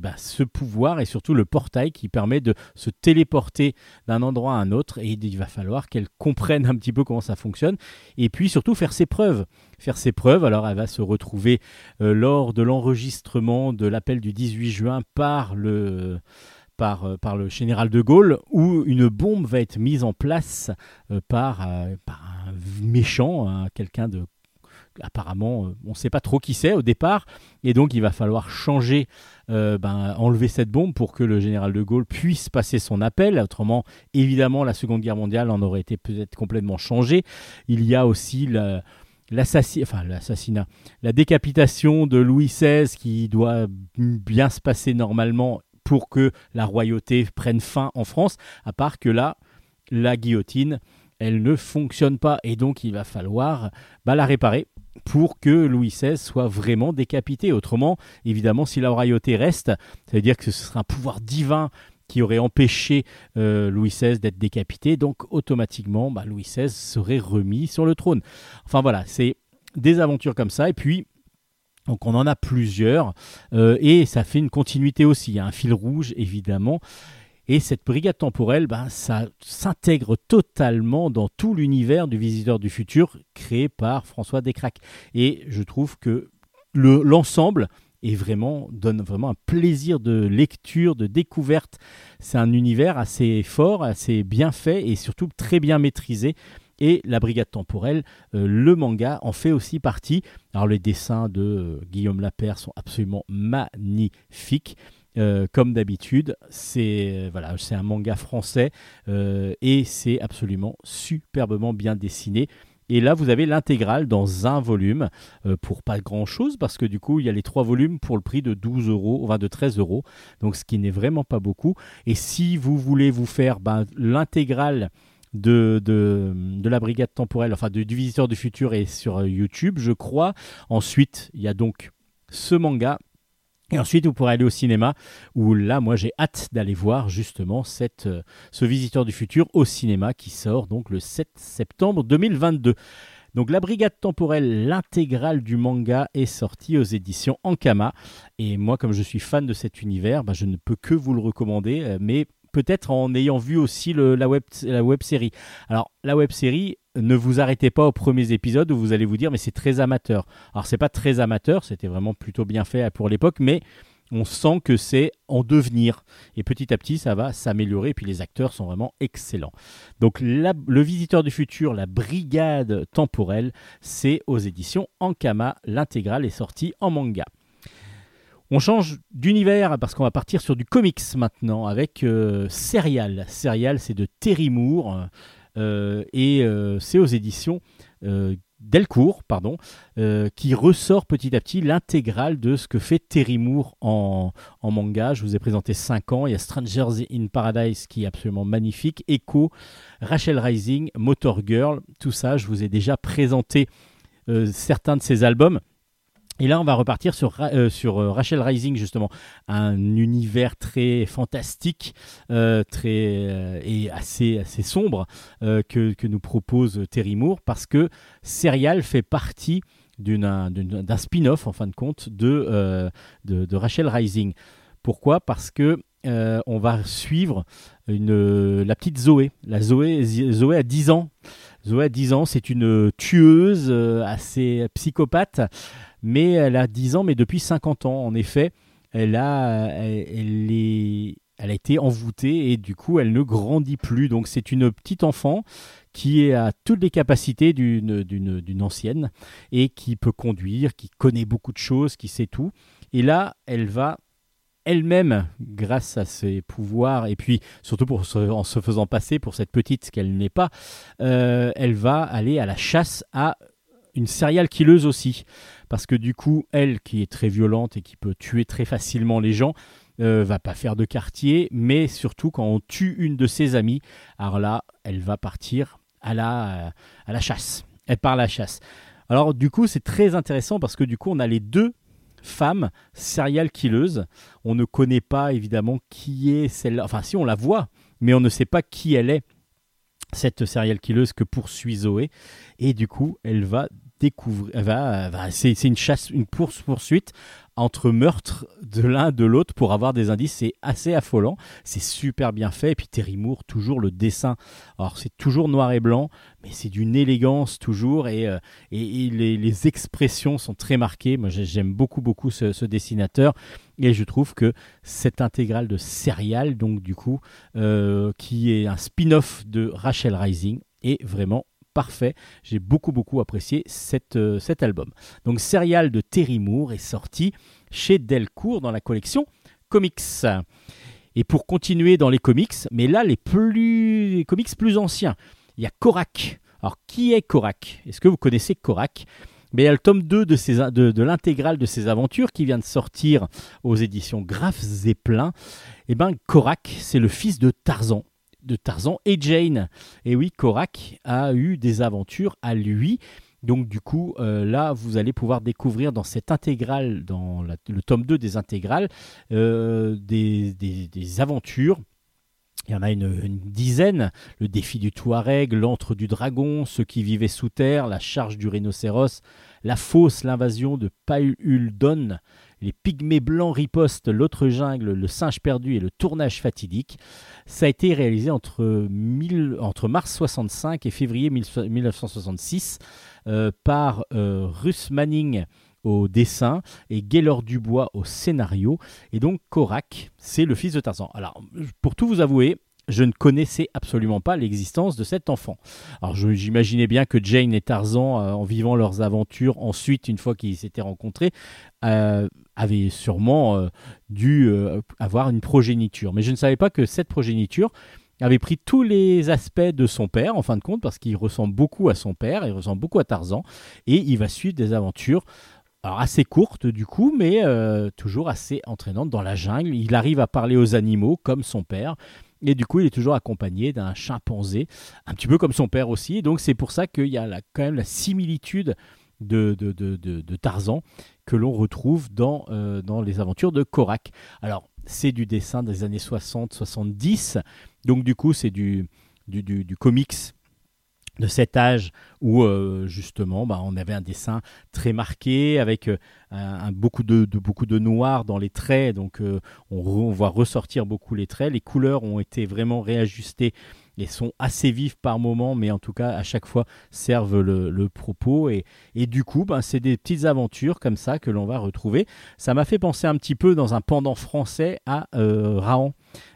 bah, ce pouvoir et surtout le portail qui permet de se téléporter d'un endroit à un autre et il va falloir qu'elle comprenne un petit peu comment ça fonctionne et puis surtout faire ses preuves. Faire ses preuves alors elle va se retrouver euh, lors de l'enregistrement de l'appel du 18 juin par le général de Gaulle, où une bombe va être mise en place par, par un méchant, hein, quelqu'un de apparemment, euh, on ne sait pas trop qui c'est au départ, et donc il va falloir changer, euh, ben, enlever cette bombe pour que le général de Gaulle puisse passer son appel. Autrement, évidemment, la Seconde Guerre mondiale en aurait été peut-être complètement changée. Il y a aussi la, l'assassinat, la décapitation de Louis XVI qui doit bien se passer normalement pour que la royauté prenne fin en France, à part que là, la guillotine, elle ne fonctionne pas et donc il va falloir bah, la réparer pour que Louis XVI soit vraiment décapité. Autrement, évidemment, si la royauté reste, ça veut dire que ce sera un pouvoir divin qui aurait empêché euh, Louis XVI d'être décapité, donc automatiquement, bah, Louis XVI serait remis sur le trône. Enfin voilà, c'est des aventures comme ça, et puis donc on en a plusieurs, euh, et ça fait une continuité aussi, il y a un fil rouge évidemment, et cette brigade temporelle, ben, ça s'intègre totalement dans tout l'univers du Visiteur du Futur créé par François Descraques. Et je trouve que le- l'ensemble vraiment donne vraiment un plaisir de lecture, de découverte. C'est un univers assez fort, assez bien fait et surtout très bien maîtrisé. Et la brigade temporelle, euh, le manga en fait aussi partie. Alors les dessins de euh, Guillaume Lapère sont absolument magnifiques. Euh, comme d'habitude, c'est voilà, c'est un manga français euh, et c'est absolument superbement bien dessiné. Et là, vous avez l'intégrale dans un volume euh, pour pas grand chose parce que du coup, il y a les trois volumes pour le prix de 12 euros, enfin de 13 euros, donc ce qui n'est vraiment pas beaucoup. Et si vous voulez vous faire ben, l'intégrale de, la brigade temporelle, enfin du visiteur du futur et sur euh, YouTube, je crois. Ensuite, il y a donc ce manga. Et ensuite, vous pourrez aller au cinéma, où là, moi, j'ai hâte d'aller voir justement euh, ce visiteur du futur au cinéma qui sort donc le 7 septembre 2022. Donc la Brigade temporelle, l'intégrale du manga est sortie aux éditions Ankama. Et moi, comme je suis fan de cet univers, bah, je ne peux que vous le recommander, euh, mais peut-être en ayant vu aussi la, web, la web série. Alors la web série, ne vous arrêtez pas aux premiers épisodes où vous allez vous dire mais c'est très amateur. Alors c'est pas très amateur, c'était vraiment plutôt bien fait pour l'époque, mais on sent que c'est en devenir. Et petit à petit, ça va s'améliorer. Et puis les acteurs sont vraiment excellents. Donc le visiteur du futur, la brigade temporelle, c'est aux éditions Ankama. L'intégrale est sortie en manga. On change d'univers parce qu'on va partir sur du comics maintenant avec euh, Serial. Serial, c'est de Terry Moore et euh, c'est aux éditions euh, Delcourt, euh, qui ressort petit à petit l'intégrale de ce que fait Terry Moore en, manga. Je vous ai présenté 5 ans. Il y a Strangers in Paradise qui est absolument magnifique, Echo, Rachel Rising, Motor Girl, tout ça. Je vous ai déjà présenté euh, certains de ces albums. Et là, on va repartir sur, euh, euh, Rachel Rising, justement. Un univers très fantastique euh, et assez, sombre que, nous propose Terry Moore, parce que Serial fait partie d'un spin-off, en fin de compte, de, Rachel Rising. Pourquoi? Parce que on va suivre la petite Zoé. La Zoé, Zoé a 10 ans. Zoé a 10 ans, c'est une tueuse assez psychopathe, mais elle a 10 ans, mais depuis 50 ans, en effet, elle a, elle, est, elle a été envoûtée et du coup, elle ne grandit plus. Donc, c'est une petite enfant qui a toutes les capacités d'une, ancienne et qui peut conduire, qui connaît beaucoup de choses, qui sait tout. Et là, elle va elle-même, grâce à ses pouvoirs, et puis surtout pour en se faisant passer pour cette petite qu'elle n'est pas, euh, elle va aller à la chasse à une serial killeuse aussi. Parce que du coup, elle, qui est très violente et qui peut tuer très facilement les gens, euh, va pas faire de quartier, mais surtout quand on tue une de ses amies, alors là, elle va partir à la, euh, à la chasse. Elle part à la chasse. Alors du coup, c'est très intéressant parce que du coup, on a les deux femmes serial killeuses. On ne connaît pas évidemment qui est celle-là. Enfin, si on la voit, mais on ne sait pas qui elle est, cette serial killeuse que poursuit Zoé. Et du coup, elle va découvrir. va- va- c'est une chasse, une course poursuite entre meurtres de l'un de l'autre pour avoir des indices. C'est assez affolant. C'est super bien fait. Et puis Terry Moore, toujours le dessin. Alors c'est toujours noir et blanc, mais c'est d'une élégance toujours. Et, euh, et, les, les expressions sont très marquées. Moi j'ai- j'aime beaucoup beaucoup ce, ce dessinateur. Et je trouve que cette intégrale de Serial, donc du coup, euh, qui est un spin-off de Rachel Rising, est vraiment parfait. J'ai beaucoup beaucoup apprécié euh, cet album. Donc Serial de Terry Moore est sorti chez Delcourt dans la collection Comics. Et pour continuer dans les comics, mais là les plus comics plus anciens, il y a Korak. Alors qui est Korak? Est-ce que vous connaissez Korak? Mais il y a le tome 2 de, de, l'intégrale de ses aventures qui vient de sortir aux éditions Graf Zeppelin. Et ben Korak, c'est le fils de Tarzan, de Tarzan et Jane. Et oui, Korak a eu des aventures à lui. Donc du coup, euh, là, vous allez pouvoir découvrir dans cette intégrale, dans le tome 2 des intégrales, euh, des, aventures. Il y en a une, dizaine. Le défi du Touareg, l'antre du dragon, ceux qui vivaient sous terre, la charge du rhinocéros, la fosse, l'invasion de Paululdon, les pygmées blancs ripostent, l'autre jungle, le singe perdu et le tournage fatidique. Ça a été réalisé entre, 1000 entre mars 65 et février 1966 euh, par euh, Russ Manning au dessin et Gaylor Dubois au scénario. Et donc Korak, c'est le fils de Tarzan. Alors, pour tout vous avouer, je ne connaissais absolument pas l'existence de cet enfant. Alors j'imaginais bien que Jane et Tarzan, euh, en vivant leurs aventures, ensuite, une fois qu'ils s'étaient rencontrés, euh, avaient sûrement euh, dû avoir une progéniture. Mais je ne savais pas que cette progéniture avait pris tous les aspects de son père, en fin de compte, parce qu'il ressemble beaucoup à son père, il ressemble beaucoup à Tarzan, et il va suivre des aventures assez courtes du coup, mais toujours assez entraînantes dans la jungle. Il arrive à parler aux animaux comme son père. Et du coup, il est toujours accompagné d'un chimpanzé, un petit peu comme son père aussi. Donc c'est pour ça qu'il y a la- quand même la similitude de, Tarzan que l'on retrouve dans, euh, dans les aventures de Korak. Alors c'est du dessin des années 60-70. Donc du coup, c'est du- du comics de cet âge où euh, justement bah, on avait un dessin très marqué avec euh, beaucoup, de, noir dans les traits. Donc euh, on voit ressortir beaucoup les traits. Les couleurs ont été vraiment réajustées sont assez vives par moment mais en tout cas à chaque fois servent le, propos et, et du coup ben, c'est des petites aventures comme ça que l'on va retrouver ça m'a fait penser un petit peu dans un pendant français à euh, Raon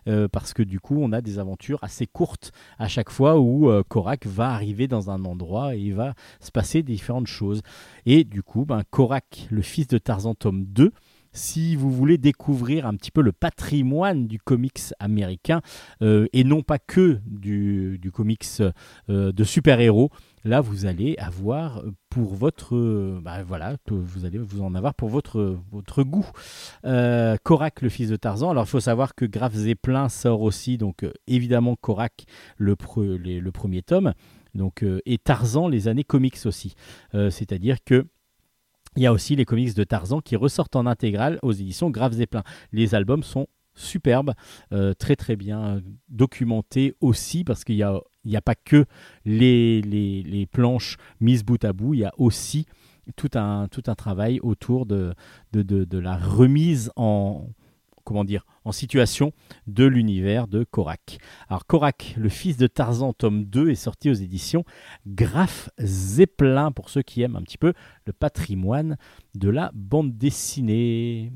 euh, parce que du coup on a des aventures assez courtes à chaque fois où euh, Korak va arriver dans un endroit et il va se passer différentes choses. Et du coup, ben, Korak, le fils de Tarzan, tome 2, si vous voulez découvrir un petit peu le patrimoine du comics américain euh, et non pas que du, du comics euh, de super-héros, là vous allez avoir pour votre bah, voilà vous allez vous en avoir pour votre votre goût. Euh, Korak le fils de Tarzan. Alors il faut savoir que Graf Zeppelin sort aussi donc évidemment Korak le, pre- le premier tome donc et Tarzan les années comics aussi. C'est-à-dire que il y a aussi les comics de Tarzan qui ressortent en intégrale aux éditions Graf Zeppelin les albums sont superbes euh, très très bien documentés aussi parce qu'il y a n'y a pas que les, les, les planches mises bout à bout, il y a aussi tout un, tout un travail autour de, de, de, de la remise en, comment dire, en situation de l'univers de Korak. Alors Korak, le fils de Tarzan, tome 2, est sorti aux éditions Graf Zeppelin, pour ceux qui aiment un petit peu le patrimoine de la bande dessinée.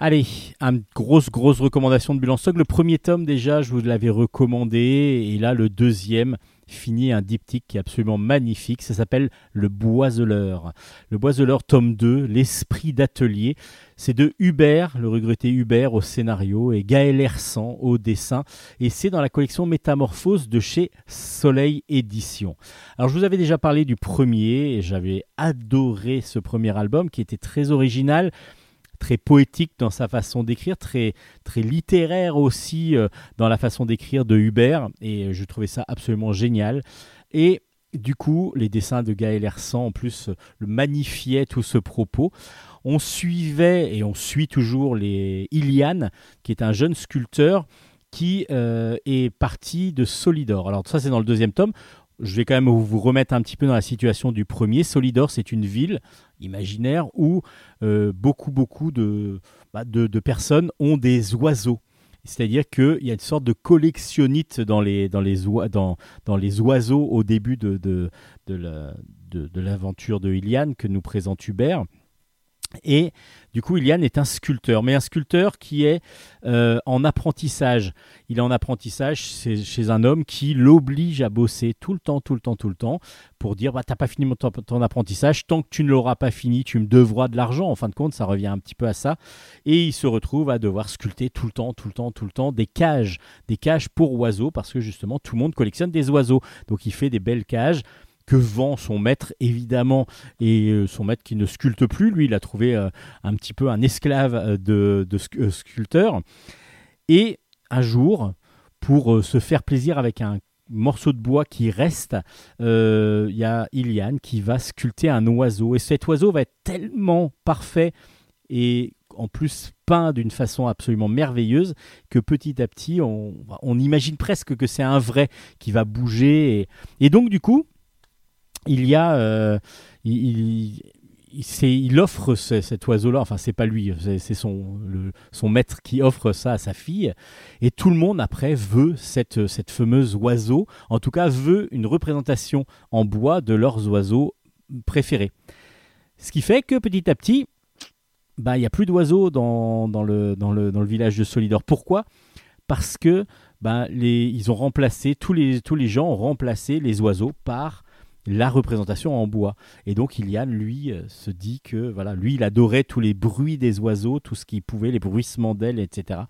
Allez, une grosse, grosse recommandation de Bulle en stock. Le premier tome, déjà, je vous l'avais recommandé. Et là, le deuxième finit un diptyque qui est absolument magnifique. Ça s'appelle Le Boiseleur. Le Boiseleur, tome 2, L'Esprit d'Atelier. C'est de Hubert, le regretté Hubert au scénario, et Gaël Hersan au dessin. Et c'est dans la collection Métamorphose de chez Soleil Édition. Alors, je vous avais déjà parlé du premier, j'avais adoré ce premier album qui était très original très poétique dans sa façon d'écrire, très, très littéraire aussi euh, dans la façon d'écrire de Hubert, et euh, je trouvais ça absolument génial. Et du coup, les dessins de Gaël Hersan, en plus, le magnifiaient tout ce propos. On suivait, et on suit toujours, les Iliane, qui est un jeune sculpteur qui euh, est parti de Solidor. Alors ça, c'est dans le deuxième tome. Je vais quand même vous remettre un petit peu dans la situation du premier. Solidor, c'est une ville imaginaire où euh, beaucoup, beaucoup de, bah, de, de personnes ont des oiseaux. C'est-à-dire qu'il y a une sorte de collectionnite dans les, dans les, dans, dans les oiseaux au début de, de, de la- de- l'aventure de Iliane que nous présente Hubert. Et du coup, Iliane est un sculpteur, mais un sculpteur qui est euh, en apprentissage. Il est en apprentissage chez, un homme qui l'oblige à bosser tout le temps, tout le temps, tout le temps, pour dire bah, T'as pas fini ton, ton apprentissage, tant que tu ne l'auras pas fini, tu me devras de l'argent. En fin de compte, ça revient un petit peu à ça. Et il se retrouve à devoir sculpter tout le temps, tout le temps, tout le temps des cages, des cages pour oiseaux, parce que justement, tout le monde collectionne des oiseaux. Donc, il fait des belles cages que vend son maître évidemment. Et euh, son maître qui ne sculpte plus lui il a trouvé euh, un petit peu un esclave euh, de, de sc- sculpteur. Et un jour pour se faire plaisir avec un morceau de bois qui reste il y a Iliane qui va sculpter un oiseau. Et cet oiseau va être tellement parfait et en plus peint d'une façon absolument merveilleuse que petit à petit on, imagine presque que c'est un vrai qui va bouger. Et donc du coup il y a, euh, il, il- offre ce- cet oiseau-là. Enfin, c'est pas lui, c'est son, son maître qui offre ça à sa fille. Et tout le monde après veut cette, cette fameuse oiseau. En tout cas, veut une représentation en bois de leurs oiseaux préférés. Ce qui fait que petit à petit, bah, il n'y a plus d'oiseaux dans, dans, le, dans, le, dans le village de Solidor. Pourquoi? Parce que bah, les, ils ont remplacé, tous les, tous les gens ont remplacé les oiseaux par la représentation en bois. Et donc Iliane, lui, euh, se dit que voilà, lui, il adorait tous les bruits des oiseaux, tout ce qu'il pouvait, les bruissements d'ailes, etc.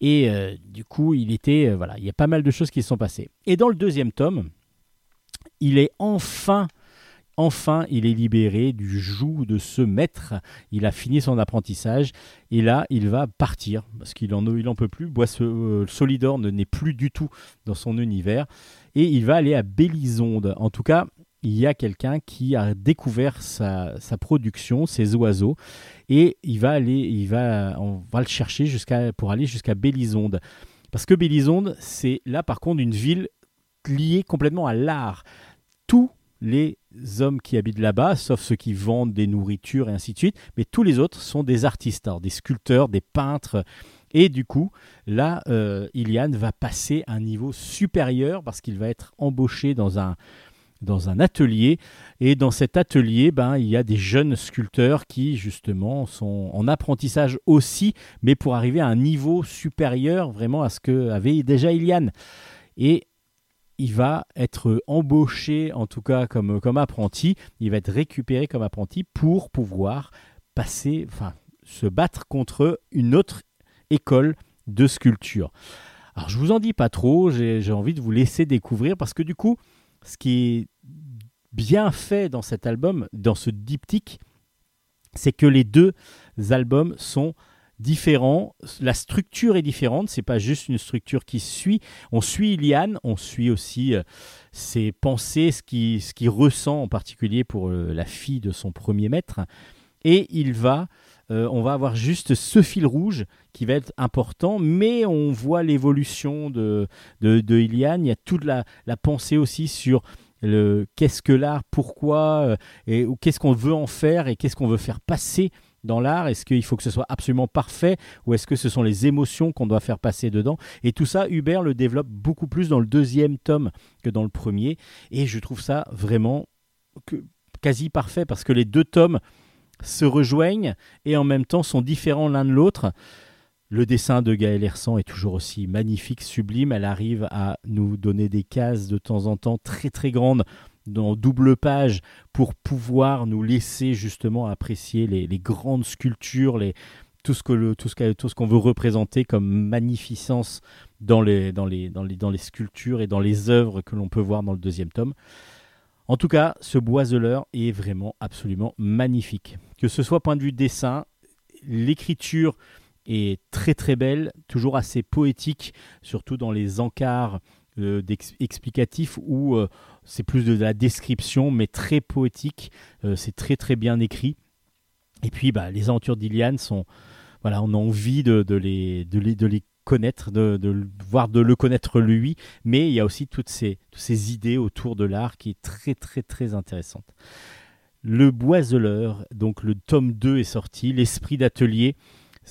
Et euh, du coup, il était, euh, voilà, il y a pas mal de choses qui se sont passées. Et dans le deuxième tome, il est enfin, enfin, il est libéré du joug de ce maître. Il a fini son apprentissage et là, il va partir parce qu'il en, il en peut plus. Bois, euh, Solidor ne- n'est plus du tout dans son univers et il va aller à Bélisonde. En tout cas, il y a quelqu'un qui a découvert sa, production, ses oiseaux, et il va aller, il va, on va le chercher jusqu'à pour aller jusqu'à Bélisonde, parce que Bélisonde, c'est là par contre une ville liée complètement à l'art. Tous les hommes qui habitent là-bas, sauf ceux qui vendent des nourritures et ainsi de suite, mais tous les autres sont des artistes, des sculpteurs, des peintres. Et du coup, là, euh, Iliane va passer à un niveau supérieur parce qu'il va être embauché dans un, dans un atelier. Et dans cet atelier, ben, il y a des jeunes sculpteurs qui, justement, sont en apprentissage aussi, mais pour arriver à un niveau supérieur vraiment à ce que avait déjà Iliane. Et il va être embauché, en tout cas comme, comme apprenti, il va être récupéré comme apprenti pour pouvoir passer, enfin, se battre contre une autre école de sculpture. Alors je vous en dis pas trop, j'ai j'ai envie de vous laisser découvrir parce que du coup, ce qui est bien fait dans cet album, dans ce diptyque, c'est que les deux albums sont différents. La structure est différente, c'est pas juste une structure qui suit. On suit Iliane, on suit aussi euh, ses pensées, ce qu'il ressent en particulier pour euh, la fille de son premier maître. Et il va, euh, on va avoir juste ce fil rouge qui va être important, mais on voit l'évolution de, de, Iliane. Il y a toute la pensée aussi sur qu'est-ce que l'art, pourquoi, euh, et ou qu'est-ce qu'on veut en faire et qu'est-ce qu'on veut faire passer dans l'art? Est-ce qu'il faut que ce soit absolument parfait ou est-ce que ce sont les émotions qu'on doit faire passer dedans? Et tout ça, Hubert le développe beaucoup plus dans le deuxième tome que dans le premier. Et je trouve ça vraiment quasi parfait parce que les deux tomes se rejoignent et en même temps sont différents l'un de l'autre. Le dessin de Gaël Hersan est toujours aussi magnifique, sublime. Elle arrive à nous donner des cases de temps en temps très très grandes dans double page pour pouvoir nous laisser justement apprécier les, grandes sculptures, tout ce qu'on veut représenter comme magnificence dans, les, dans les sculptures et dans les œuvres que l'on peut voir dans le deuxième tome. En tout cas, ce boiseleur est vraiment absolument magnifique. Que ce soit point de vue dessin, l'écriture est très très belle, toujours assez poétique, surtout dans les encarts euh, explicatifs où euh, c'est plus de la description, mais très poétique. Euh, c'est très très bien écrit. Et puis, bah, les aventures d'Iliane sont, voilà, on a envie de, les, de les, de les connaître, de, de voire de le connaître lui. Mais il y a aussi toutes ces, toutes ces idées autour de l'art qui est très très très intéressante. Le Boiseleur, donc le tome 2 est sorti, l'esprit d'atelier.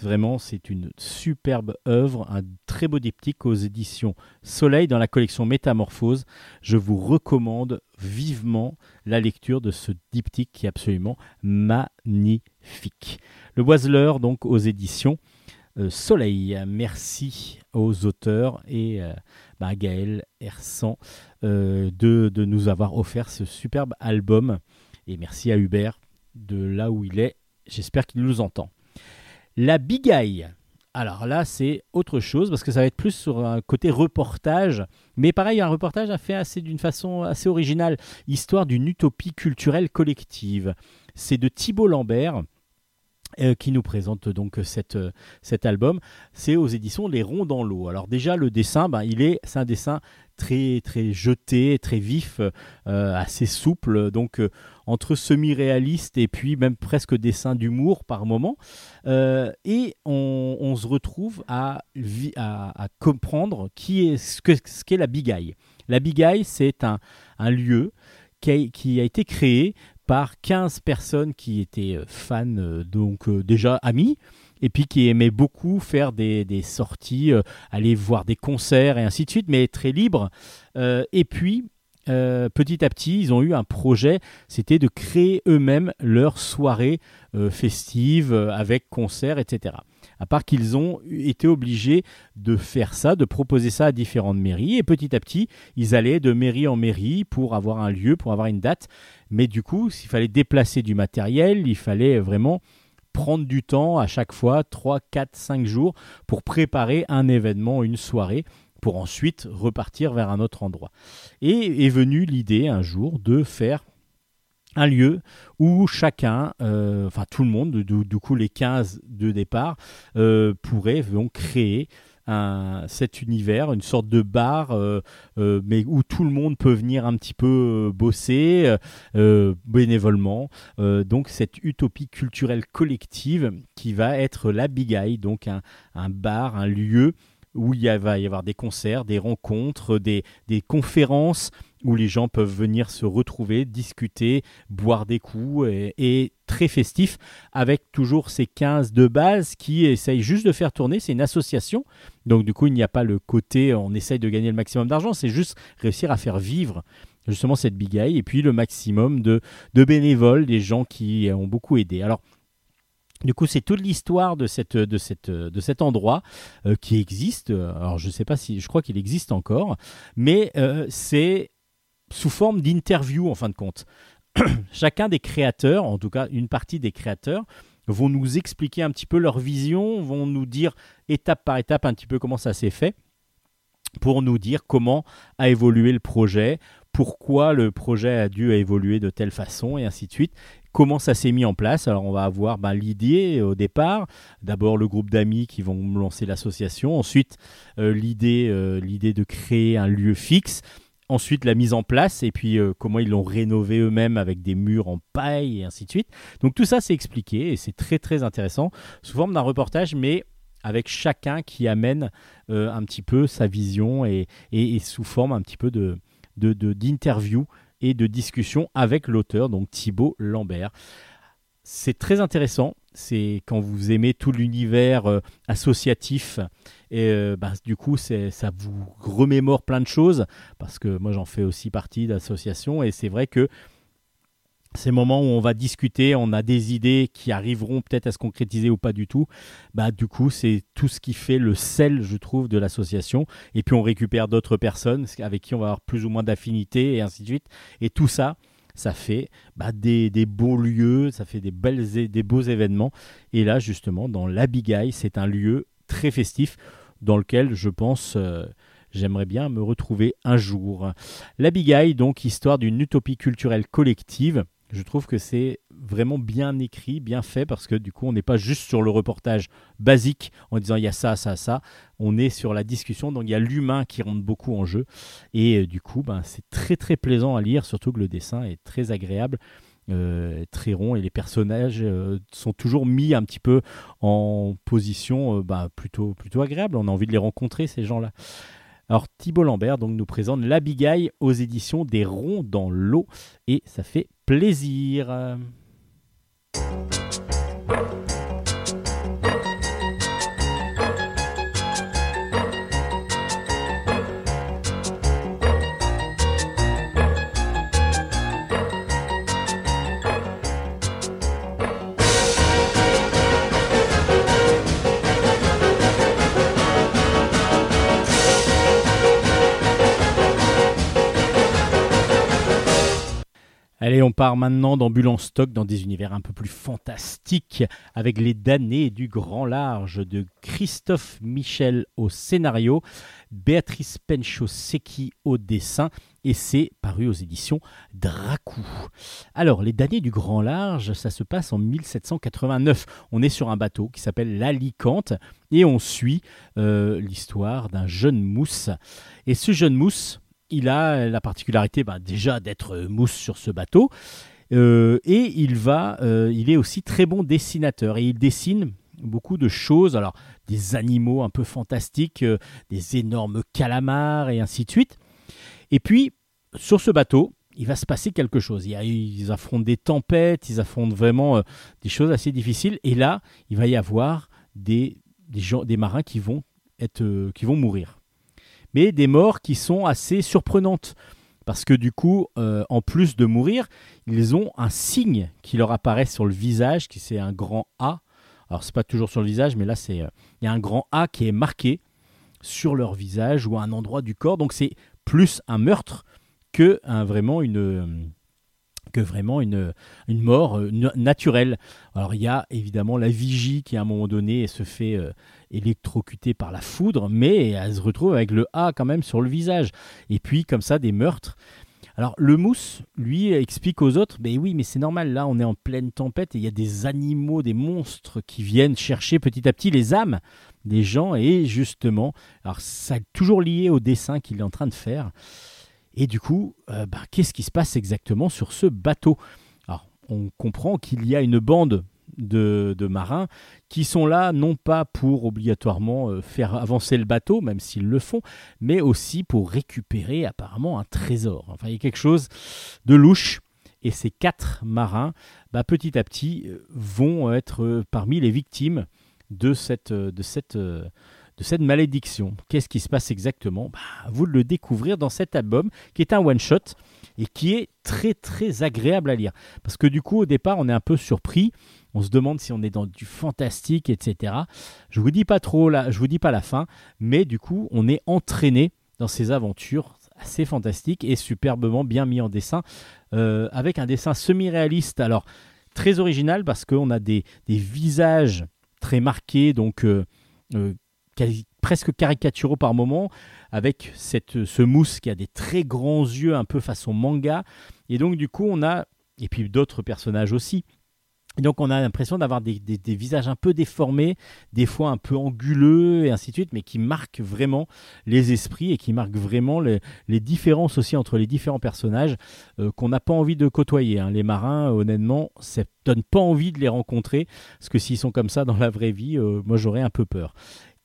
Vraiment, c'est une superbe œuvre, un très beau diptyque aux éditions Soleil dans la collection Métamorphose. Je vous recommande vivement la lecture de ce diptyque qui est absolument magnifique. Le Boiseleur, donc aux éditions euh, Soleil. Merci aux auteurs et euh, bah, à Gaël Hersan euh, de nous avoir offert ce superbe album. Et merci à Hubert de là où il est. J'espère qu'il nous entend. La Bigaille. Alors là, c'est autre chose parce que ça va être plus sur un côté reportage. Mais pareil, un reportage a fait assez d'une façon assez originale. Histoire d'une utopie culturelle collective. C'est de Thibault Lambert. euh, qui nous présente donc euh, cet album, c'est aux éditions Les Ronds dans l'eau. Alors déjà le dessin, ben, il est, c'est un dessin très très jeté, très vif, euh, assez souple, donc euh, entre semi-réaliste et puis même presque dessin d'humour par moment. Euh, et on, se retrouve à, à, comprendre qui est ce que ce qu'est la bigaille. La bigaille, c'est un, un lieu qui a, qui a été créé par 15 personnes qui étaient fans, donc déjà amis, et puis qui aimaient beaucoup faire des, sorties, euh, aller voir des concerts et ainsi de suite, mais très libres. Euh, et puis, euh, petit à petit, ils ont eu un projet, c'était de créer eux-mêmes leur soirée festive avec concerts, etc. À part qu'ils ont été obligés de faire ça, de proposer ça à différentes mairies, et petit à petit, ils allaient de mairie en mairie pour avoir un lieu, pour avoir une date. Mais du coup, s'il fallait déplacer du matériel, il fallait vraiment prendre du temps à chaque fois, 3, 4, 5 jours, pour préparer un événement, une soirée, pour ensuite repartir vers un autre endroit. Et est venue l'idée un jour de faire un lieu où chacun, euh, enfin tout le monde, du, coup les 15 de départ, euh, pourrait créer cet univers, une sorte de bar, euh, euh, mais où tout le monde peut venir un petit peu euh, bosser bénévolement. Donc cette utopie culturelle collective qui va être la Big Eye, donc un, bar, un lieu où il va y avoir des concerts, des rencontres, des conférences où les gens peuvent venir se retrouver, discuter, boire des coups et, et très festif avec toujours ces 15 de base qui essayent juste de faire tourner. C'est une association. Donc du coup, il n'y a pas le côté on essaye de gagner le maximum d'argent, c'est juste réussir à faire vivre justement cette big eye et puis le maximum de, de bénévoles, des gens qui ont beaucoup aidé. Alors du coup, c'est toute l'histoire de, cette, de, cette, de cet endroit euh, qui existe. Alors, je ne sais pas si, je crois qu'il existe encore, mais euh, c'est sous forme d'interview en fin de compte. [clears throat] Chacun des créateurs, en tout cas une partie des créateurs, vont nous expliquer un petit peu leur vision, vont nous dire étape par étape un petit peu comment ça s'est fait, pour nous dire comment a évolué le projet, pourquoi le projet a dû évoluer de telle façon, et ainsi de suite. Comment ça s'est mis en place Alors on va avoir ben, l'idée au départ, d'abord le groupe d'amis qui vont lancer l'association, ensuite euh, l'idée, euh, l'idée de créer un lieu fixe, ensuite la mise en place et puis euh, comment ils l'ont rénové eux-mêmes avec des murs en paille et ainsi de suite. Donc tout ça c'est expliqué et c'est très très intéressant sous forme d'un reportage mais avec chacun qui amène euh, un petit peu sa vision et, sous forme un petit peu de- d'interview et de discussion avec l'auteur, donc Thibaut Lambert. C'est très intéressant, c'est quand vous aimez tout l'univers euh, associatif, et euh, bah, du coup ça vous remémore plein de choses, parce que moi j'en fais aussi partie d'associations, et c'est vrai que ces moments où on va discuter, on a des idées qui arriveront peut-être à se concrétiser ou pas du tout, bah du coup c'est tout ce qui fait le sel, je trouve, de l'association. Et puis on récupère d'autres personnes avec qui on va avoir plus ou moins d'affinité et ainsi de suite. Et tout ça, ça fait bah, des, beaux lieux, ça fait des, belles, des beaux événements. Et là justement, dans l'Abigail, c'est un lieu très festif dans lequel je pense... euh, J'aimerais bien me retrouver un jour. L'Abigail, donc, histoire d'une utopie culturelle collective. Je trouve que c'est vraiment bien écrit, bien fait, parce que du coup, on n'est pas juste sur le reportage basique en disant il y a ça, ça, ça. On est sur la discussion, donc il y a l'humain qui rentre beaucoup en jeu. Et euh, du coup, ben, c'est très très plaisant à lire, surtout que le dessin est très agréable. euh, très rond et les personnages euh, sont toujours mis un petit peu en position bah, plutôt, plutôt agréable. On a envie de les rencontrer, ces gens-là. Alors Thibault Lambert nous présente l'Abigail aux éditions des Ronds dans l'eau et ça fait plaisir. Allez, on part maintenant d'Ambulance Stock dans des univers un peu plus fantastiques avec les damnés du grand large de Christophe Michel au scénario, Béatrice Pencho-Secchi au dessin et c'est paru aux éditions Dracou. Alors, les damnés du grand large, ça se passe en 1789. On est sur un bateau qui s'appelle l'Alicante et on suit euh, l'histoire d'un jeune mousse. Et ce jeune mousse, il a la particularité bah, déjà d'être mousse sur ce bateau. Euh, et il va, euh, il est aussi très bon dessinateur et il dessine beaucoup de choses. Alors des animaux un peu fantastiques, euh, des énormes calamars et ainsi de suite. Et puis sur ce bateau, il va se passer quelque chose. Il a- ils affrontent des tempêtes, ils affrontent vraiment des choses assez difficiles. Et là, il va y avoir des, gens, des marins qui vont, être, qui vont mourir. Mais des morts qui sont assez surprenantes. Parce que du coup, euh, en plus de mourir, ils ont un signe qui leur apparaît sur le visage, qui c'est un grand A. Alors, c'est pas toujours sur le visage, mais là, c'est euh, il y a un grand A qui est marqué sur leur visage ou à un endroit du corps. Donc, c'est plus un meurtre que vraiment une euh, mort na- naturelle. Alors il y a évidemment la vigie qui à un moment donné se fait électrocuter par la foudre, mais elle se retrouve avec le A quand même sur le visage. Et puis comme ça des meurtres. Alors le mousse, lui, explique aux autres, mais oui, mais c'est normal, là on est en pleine tempête et il y a des animaux, des monstres qui viennent chercher petit à petit les âmes des gens et justement, alors ça toujours lié au dessin qu'il est en train de faire. Et du coup, euh, bah, qu'est-ce qui se passe exactement sur ce bateau? Alors, on comprend qu'il y a une bande de, marins qui sont là non pas pour obligatoirement euh, faire avancer le bateau, même s'ils le font, mais aussi pour récupérer apparemment un trésor. Enfin, il y a quelque chose de louche. Et ces quatre marins, bah, petit à petit, euh, vont être euh, parmi les victimes de cette, de cette, de cette malédiction. Qu'est-ce qui se passe exactement? Bah, Vous le découvrir dans cet album qui est un one-shot et qui est très très agréable à lire. Parce que du coup, au départ, on est un peu surpris. On se demande si on est dans du fantastique, etc. Je vous dis pas trop là, je vous dis pas la fin, mais du coup, on est entraîné dans ces aventures assez fantastiques et superbement bien mis en dessin, euh, avec un dessin semi-réaliste. Alors très original parce qu'on a des, visages très marqués, donc euh, euh, presque caricaturaux par moment, avec cette, ce mousse qui a des très grands yeux un peu façon manga. Et donc du coup, on a, et puis d'autres personnages aussi. Donc on a l'impression d'avoir des, visages un peu déformés, des fois un peu anguleux et ainsi de suite, mais qui marquent vraiment les esprits et qui marquent vraiment les, les différences aussi entre les différents personnages euh, qu'on n'a pas envie de côtoyer. hein. Les marins, honnêtement, ça donne pas envie de les rencontrer, parce que s'ils sont comme ça dans la vraie vie, euh, moi j'aurais un peu peur.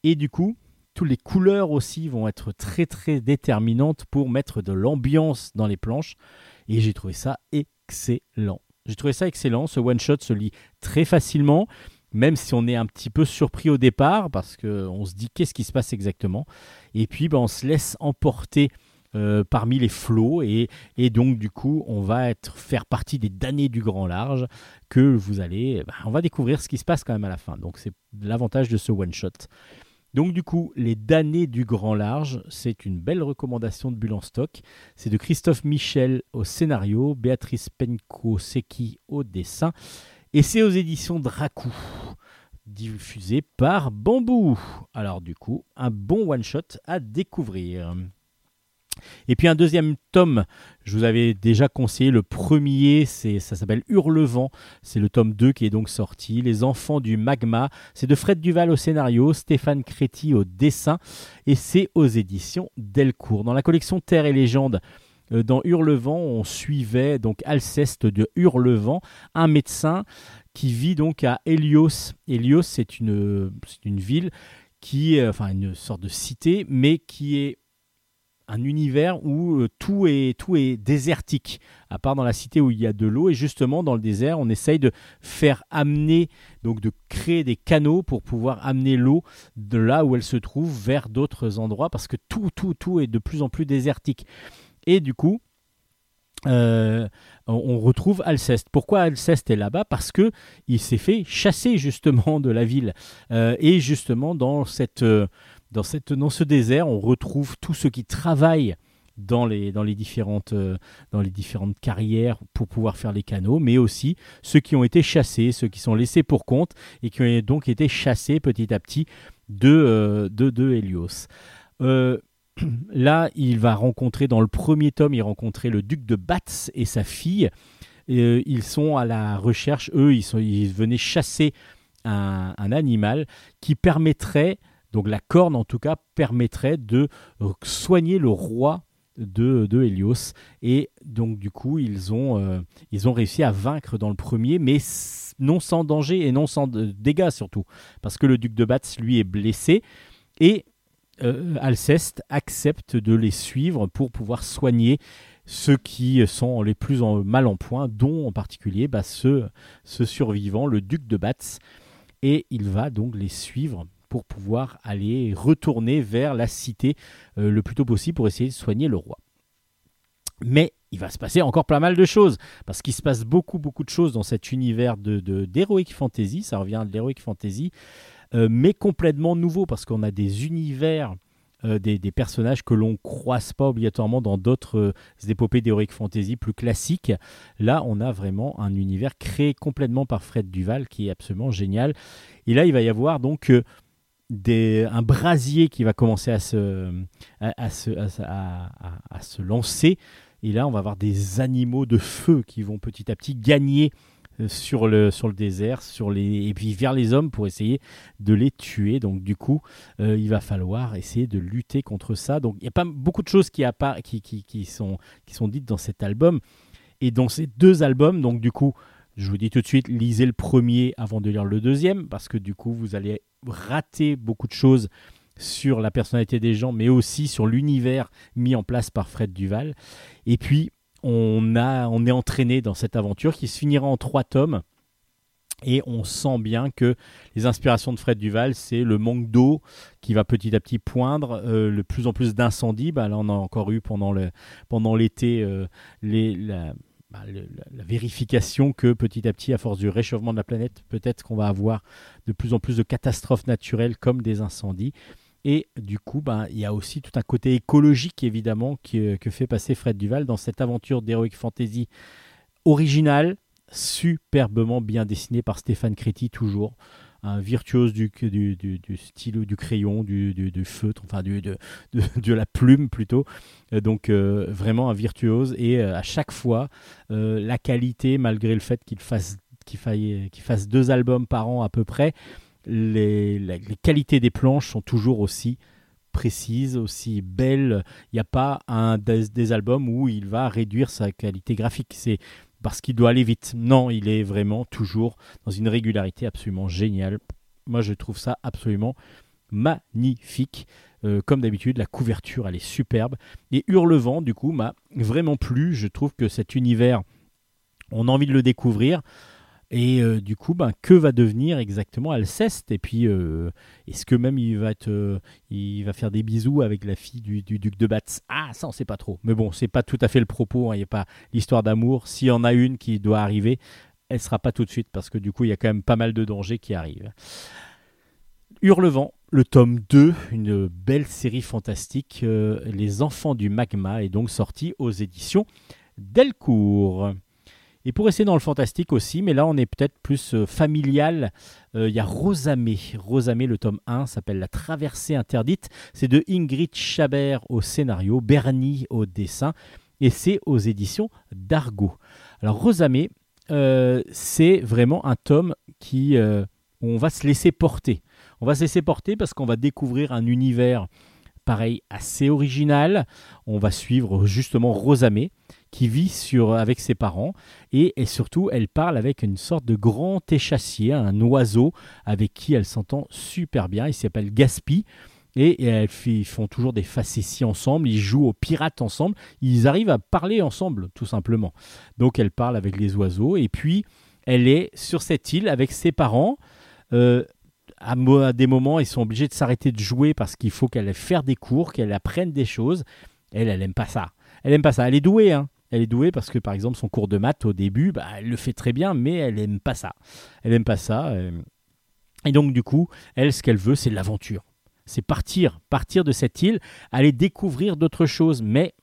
Et du coup, toutes les couleurs aussi vont être très très déterminantes pour mettre de l'ambiance dans les planches. Et j'ai trouvé ça excellent. J'ai trouvé ça excellent. Ce one shot se lit très facilement, même si on est un petit peu surpris au départ parce qu'on se dit qu'est-ce qui se passe exactement? Et puis ben, on se laisse emporter. euh, parmi les flots et, et donc du coup on va être faire partie des damnés du grand large que vous allez ben, on va découvrir ce qui se passe quand même à la fin donc c'est l'avantage de ce one shot donc du coup, Les damnés du grand large, c'est une belle recommandation de Bulle en stock. C'est de Christophe Michel au scénario, Béatrice Penko-Seki au dessin, et c'est aux éditions Dracou, diffusé par Bambou. Alors du coup, un bon one-shot à découvrir. Et puis un deuxième tome, je vous avais déjà conseillé le premier, ça s'appelle Hurlevent, c'est le tome 2 qui est donc sorti, Les enfants du magma, c'est de Fred Duval au scénario, Stéphane Créti au dessin et c'est aux éditions Delcourt. Dans la collection Terre et légende, euh, dans Hurlevent, on suivait donc Alceste de Hurlevent, un médecin qui vit donc à Hélios. Hélios, c'est une, ville qui enfin une sorte de cité, mais qui est un univers où euh, tout est, tout est désertique, à part dans la cité où il y a de l'eau. Et justement, dans le désert, on essaye de faire amener, donc de créer des canaux pour pouvoir amener l'eau de là où elle se trouve vers d'autres endroits, parce que tout, tout, tout est de plus en plus désertique. Et du coup, euh, on retrouve Alceste. Pourquoi Alceste est là-bas? Parce que il s'est fait chasser justement de la ville. Euh, et justement, dans, cette, dans, cette, ce désert, on retrouve tous ceux qui travaillent dans les, dans, les différentes, euh, dans les différentes carrières pour pouvoir faire les canaux, mais aussi ceux qui ont été chassés, ceux qui sont laissés pour compte et qui ont donc été chassés petit à petit de, euh, de, de Hélios. Euh, [clears throat] là, il va rencontrer, dans le premier tome, il rencontrait le duc de Batz et sa fille. Ils sont à la recherche, eux, ils, sont, ils venaient chasser un animal qui permettrait, donc la corne en tout cas, permettrait de euh, soigner le roi de, de Hélios. Et donc, du coup, ils ont, euh, ils ont réussi à vaincre dans le premier, mais non sans danger et non sans dégâts surtout. Parce que le duc de Batz, lui, est blessé. Et euh, Alceste accepte de les suivre pour pouvoir soigner ceux qui sont les plus en- mal en point, dont en particulier bah, ce, ce survivant, le duc de Batz. Et il va donc les suivre pour pouvoir aller retourner vers la cité euh, le plus tôt possible pour essayer de soigner le roi. Mais il va se passer encore pas mal de choses, parce qu'il se passe beaucoup, beaucoup de choses dans cet univers de, de- d'heroic fantasy, ça revient de l'heroic fantasy, euh, mais complètement nouveau, parce qu'on a des univers, euh, des, personnages que l'on croise pas obligatoirement dans d'autres épopées d'heroic fantasy plus classiques. Là, on a vraiment un univers créé complètement par Fred Duval, qui est absolument génial. Et là, il va y avoir donc... un brasier qui va commencer à se, à, se, à se- lancer. Et là, on va avoir des animaux de feu qui vont petit à petit gagner euh, sur le, sur le désert, sur les, et puis vers les hommes pour essayer de les tuer. Donc du coup, euh, il va falloir essayer de lutter contre ça. Donc il n'y a pas beaucoup de choses qui, qui, qui, sont, qui sont dites dans cet album. Et dans ces deux albums, donc du coup, je vous dis tout de suite, lisez le premier avant de lire le deuxième, parce que du coup, vous allez rater beaucoup de choses sur la personnalité des gens, mais aussi sur l'univers mis en place par Fred Duval. Et puis, on, a, on est entraîné dans cette aventure qui se finira en trois tomes. Et on sent bien que les inspirations de Fred Duval, c'est le manque d'eau qui va petit à petit poindre, euh, le plus en plus d'incendies. Bah, là, on a encore eu pendant le- pendant l'été euh, les, bah, la- vérification que petit à petit, à force du réchauffement de la planète, peut-être qu'on va avoir de plus en plus de catastrophes naturelles comme des incendies. Et du coup, ben, il y a aussi tout un côté écologique, évidemment, qui, que fait passer Fred Duval dans cette aventure d'Heroic Fantasy originale, superbement bien dessinée par Stéphane Créti, toujours un virtuose du, du, du, stylo, du crayon, du, feutre, enfin du, de, [laughs] de, la plume plutôt. Euh, donc euh, vraiment un virtuose. Et euh, à chaque fois, la qualité, malgré le fait qu'il fasse, fasse deux albums par an à peu près, les qualités des planches sont toujours aussi précises, aussi belles. Il n'y a pas un des, des albums où il va réduire sa qualité graphique. C'est parce qu'il doit aller vite. Non, il est vraiment toujours dans une régularité absolument géniale. Moi, je trouve ça absolument magnifique. Euh, comme d'habitude, la couverture, elle est superbe. Et Hurlevent, du coup, m'a vraiment plu. Je trouve que cet univers, on a envie de le découvrir. Et euh, du coup, ben, que va devenir exactement Alceste? Et puis, euh, est-ce que même il va, euh, il va faire des bisous avec la fille du, du duc de Batz? Ah, ça, on sait pas trop. Mais bon, c'est pas tout à fait le propos. hein. Il n'y a pas l'histoire d'amour. S'il y en a une qui doit arriver, elle sera pas tout de suite parce que du coup, il y a quand même pas mal de dangers qui arrivent. Hurlevent, le tome 2, une belle série fantastique. Les enfants du magma est donc sorti aux éditions Delcourt. Et pour rester dans le fantastique aussi, mais là on est peut-être plus euh, familial, euh, il y a Rosamé. Rosamé, le tome 1 s'appelle La traversée interdite. C'est de Ingrid Chabert au scénario, Bernie au dessin, et c'est aux éditions d'Argo. Alors Rosamé, euh, c'est vraiment un tome qui, où on va se laisser porter. On va se laisser porter parce qu'on va découvrir un univers pareil assez original. On va suivre justement Rosamé qui vit sur, avec ses parents et, surtout elle parle avec une sorte de grand échassier, un oiseau avec qui elle s'entend super bien. Il s'appelle Gaspi. Et, et ils font toujours des facéties ensemble, ils jouent aux pirates ensemble, ils arrivent à parler ensemble tout simplement. Donc elle parle avec les oiseaux et puis elle est sur cette île avec ses parents. Euh, à, des moments, ils sont obligés de s'arrêter de jouer parce qu'il faut qu'elle faire des cours, qu'elle apprenne des choses. Elle, elle aime pas ça. Elle aime pas ça. Elle est douée, hein. Elle est douée parce que, par exemple, son cours de maths au début, bah, elle le fait très bien, mais elle aime pas ça. Elle aime pas ça. euh. Et donc, du coup, elle, ce qu'elle veut, c'est l'aventure. C'est partir, partir de cette île, aller découvrir d'autres choses. Mais,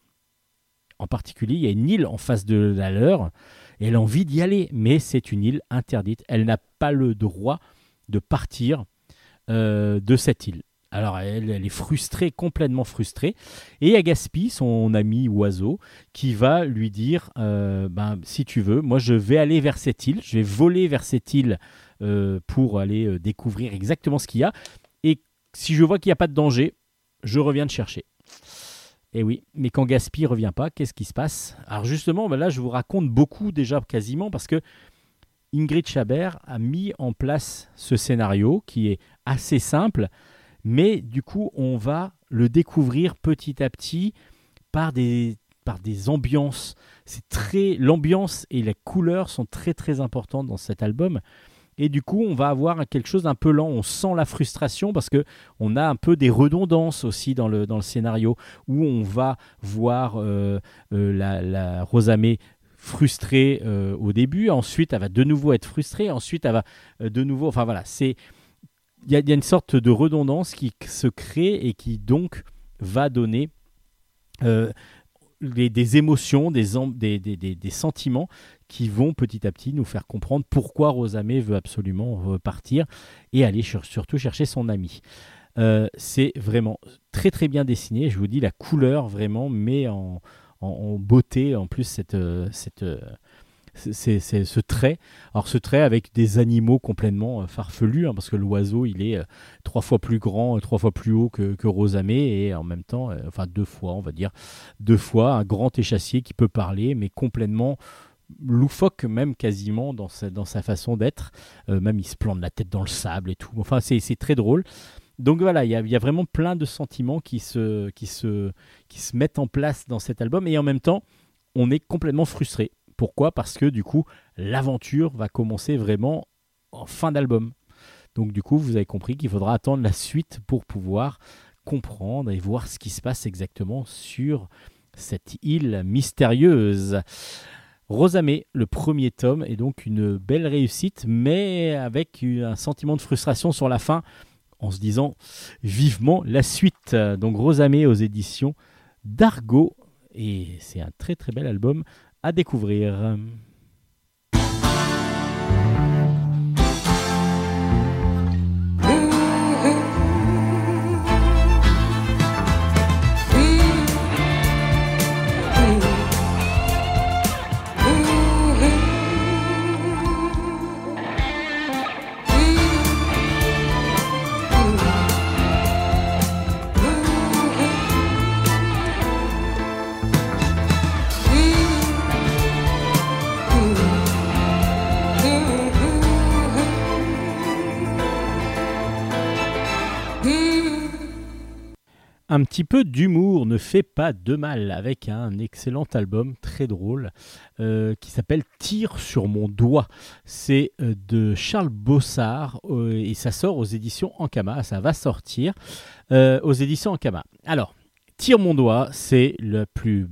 en particulier, il y a une île en face de la leur. Et elle a envie d'y aller, mais c'est une île interdite. Elle n'a pas le droit de partir euh, de cette île. Alors elle, est frustrée, complètement frustrée. Et il y a Gaspi, son ami oiseau, qui va lui dire, euh, ben, si tu veux, moi je vais aller vers cette île, je vais voler vers cette île euh, pour aller euh, découvrir exactement ce qu'il y a. Et si je vois qu'il n'y a pas de danger, je reviens te chercher. Et oui, mais quand Gaspi revient pas, qu'est-ce qui se passe? Alors justement, ben là je vous raconte beaucoup déjà quasiment parce que Ingrid Chabert a mis en place ce scénario qui est assez simple, mais du coup, on va le découvrir petit à petit par des, par des ambiances. C'est très l'ambiance et les couleurs sont très très importantes dans cet album. Et du coup, on va avoir quelque chose d'un peu lent. On sent la frustration parce que on a un peu des redondances aussi dans le, dans le scénario où on va voir euh, euh, la, la Rosamé frustrée euh, au début. Ensuite, elle va de nouveau être frustrée. Ensuite, elle va euh, de nouveau. Enfin voilà, c'est il y, a- une sorte de redondance qui se crée et qui donc va donner euh, des émotions, des, sentiments qui vont petit à petit nous faire comprendre pourquoi Rosamé veut absolument repartir et aller sur- surtout chercher son ami. Euh, c'est vraiment très très bien dessiné. Je vous dis, la couleur vraiment met en, en- beauté en plus cette, euh, cette, c'est ce trait. Alors ce trait avec des animaux complètement euh, farfelus, hein, parce que l'oiseau il est euh, trois fois plus grand, euh, trois fois plus haut que, Rosamé, et en même temps, enfin deux fois on va dire, deux fois un grand échassier qui peut parler, mais complètement loufoque même quasiment dans sa, dans sa façon d'être. Même il se plante la tête dans le sable et tout. Enfin c'est très drôle. Donc voilà, il y, a- y a vraiment plein de sentiments qui se, qui, se, qui se mettent en place dans cet album, et en même temps, on est complètement frustré. Pourquoi? Parce que du coup, l'aventure va commencer vraiment en fin d'album. Donc du coup, vous avez compris qu'il faudra attendre la suite pour pouvoir comprendre et voir ce qui se passe exactement sur cette île mystérieuse. Rosamé, le premier tome, est donc une belle réussite, mais avec un sentiment de frustration sur la fin, en se disant vivement la suite. Donc Rosamé aux éditions d'Argo, et c'est un très très bel album à découvrir. Un petit peu d'humour ne fait pas de mal avec un excellent album très drôle euh, qui s'appelle Tire sur mon doigt. C'est euh, de Charles Bossard euh, et ça sort aux éditions Ankama. Ça va sortir aux éditions Ankama. Alors, Tire mon doigt, c'est le plus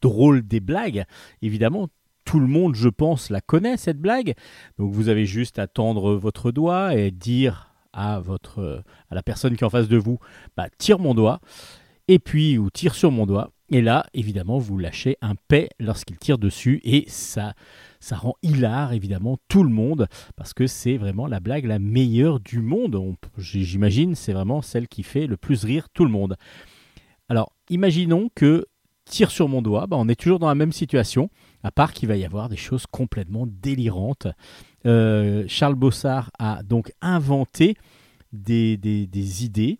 drôle des blagues. Évidemment, tout le monde, je pense, la connaît cette blague. Donc vous avez juste à tendre votre doigt et dire à votre à la personne qui est en face de vous, bah, tire mon doigt, et puis ou tire sur mon doigt. Et là, évidemment, vous lâchez un paix lorsqu'il tire dessus, et ça, ça rend hilar évidemment tout le monde parce que c'est vraiment la blague la meilleure du monde. On- J'imagine, c'est vraiment celle qui fait le plus rire tout le monde. Alors, imaginons que tire sur mon doigt, bah, on est toujours dans la même situation, à part qu'il va y avoir des choses complètement délirantes. Euh, Charles Bossard a donc inventé des, des- idées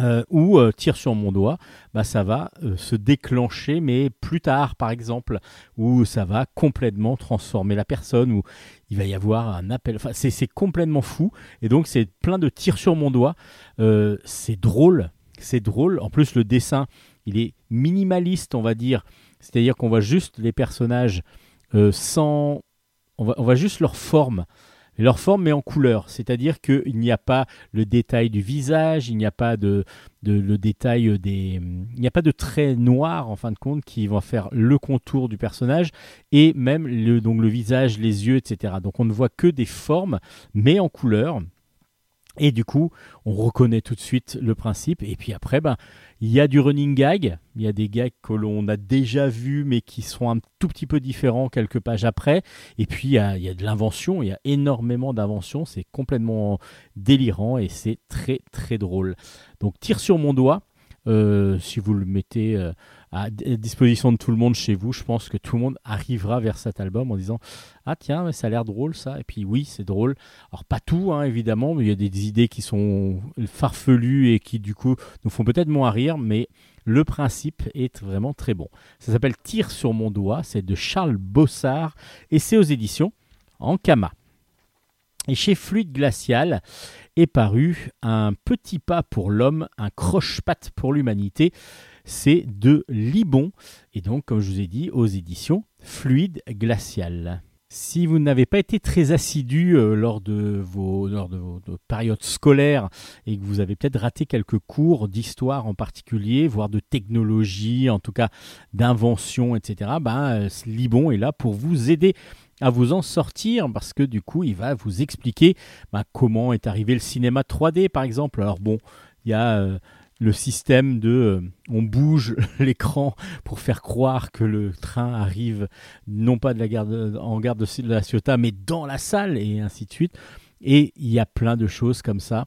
euh, où euh, tire sur mon doigt, bah, ça va se déclencher, mais plus tard, par exemple, où ça va complètement transformer la personne, où il va y avoir un appel. Enfin, c'est complètement fou, et donc c'est plein de tirs sur mon doigt. C'est drôle, c'est drôle. En plus, le dessin, il est minimaliste, on va dire. C'est-à-dire qu'on voit juste les personnages sans. On va, on voit juste leur forme. Leur forme, mais en couleur. C'est-à-dire qu'il n'y a pas le détail du visage, il n'y a pas de, détail des. Il n'y a pas de traits noirs, en fin de compte, qui vont faire le contour du personnage, et même donc le visage, les yeux, etc. Donc on ne voit que des formes, mais en couleur. Et du coup, on reconnaît tout de suite le principe. Et puis après, ben, il y a du running gag. Il y a des gags que l'on a déjà vus, mais qui sont un tout petit peu différents quelques pages après. Et puis, il y a, de l'invention. Il y a énormément d'invention. C'est complètement délirant et c'est très, très drôle. Donc, tire sur mon doigt. Euh, si vous le mettez euh, à disposition de tout le monde chez vous, je pense que tout le monde arrivera vers cet album en disant Ah, tiens, mais ça a l'air drôle ça. Et puis, oui, c'est drôle. Alors, pas tout, hein, évidemment, mais il y a des idées qui sont farfelues et qui, du coup, nous font peut-être moins rire, mais le principe est vraiment très bon. Ça s'appelle Tire sur mon doigt, c'est de Charles Bossard et c'est aux éditions Ankama. Et chez Fluide Glacial est paru Un petit pas pour l'homme, un croche-patte pour l'humanité. C'est de Libon, et donc, comme je vous ai dit, aux éditions Fluide Glacial. Si vous n'avez pas été très assidu euh, lors de vos, lors de périodes scolaires et que vous avez peut-être raté quelques cours d'histoire en particulier, voire de technologie, en tout cas d'invention, etc., ben, euh, Libon est là pour vous aider à vous en sortir parce que du coup, il va vous expliquer ben, comment est arrivé le cinéma 3D, par exemple. Alors bon, il y a euh, le système de euh, on bouge [laughs] l'écran pour faire croire que le train arrive non pas de la gare de- en gare de, de la Ciotat mais dans la salle et ainsi de suite. Et il y a plein de choses comme ça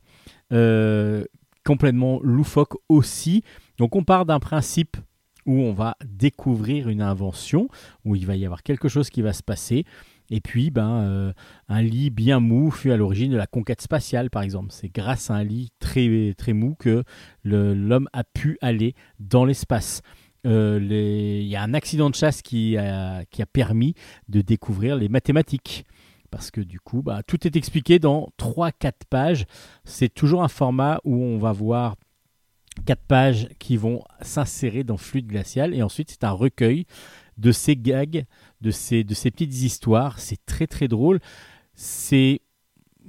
euh, complètement loufoques aussi. Donc on part d'un principe où on va découvrir une invention où il va y avoir quelque chose qui va se passer et puis ben euh, un lit bien mou fut à l'origine de la conquête spatiale par exemple c'est grâce à un lit très très mou que l'homme a pu aller dans l'espace. Euh, Il y a un accident de chasse qui a, qui a permis de découvrir les mathématiques. Parce que du coup, bah, tout est expliqué dans 3-4 pages. C'est toujours un format où on va voir 4 pages qui vont s'insérer dans Fluide Glacial. Et ensuite, c'est un recueil de ces gags, de ces, de ces petites histoires. C'est très très drôle. C'est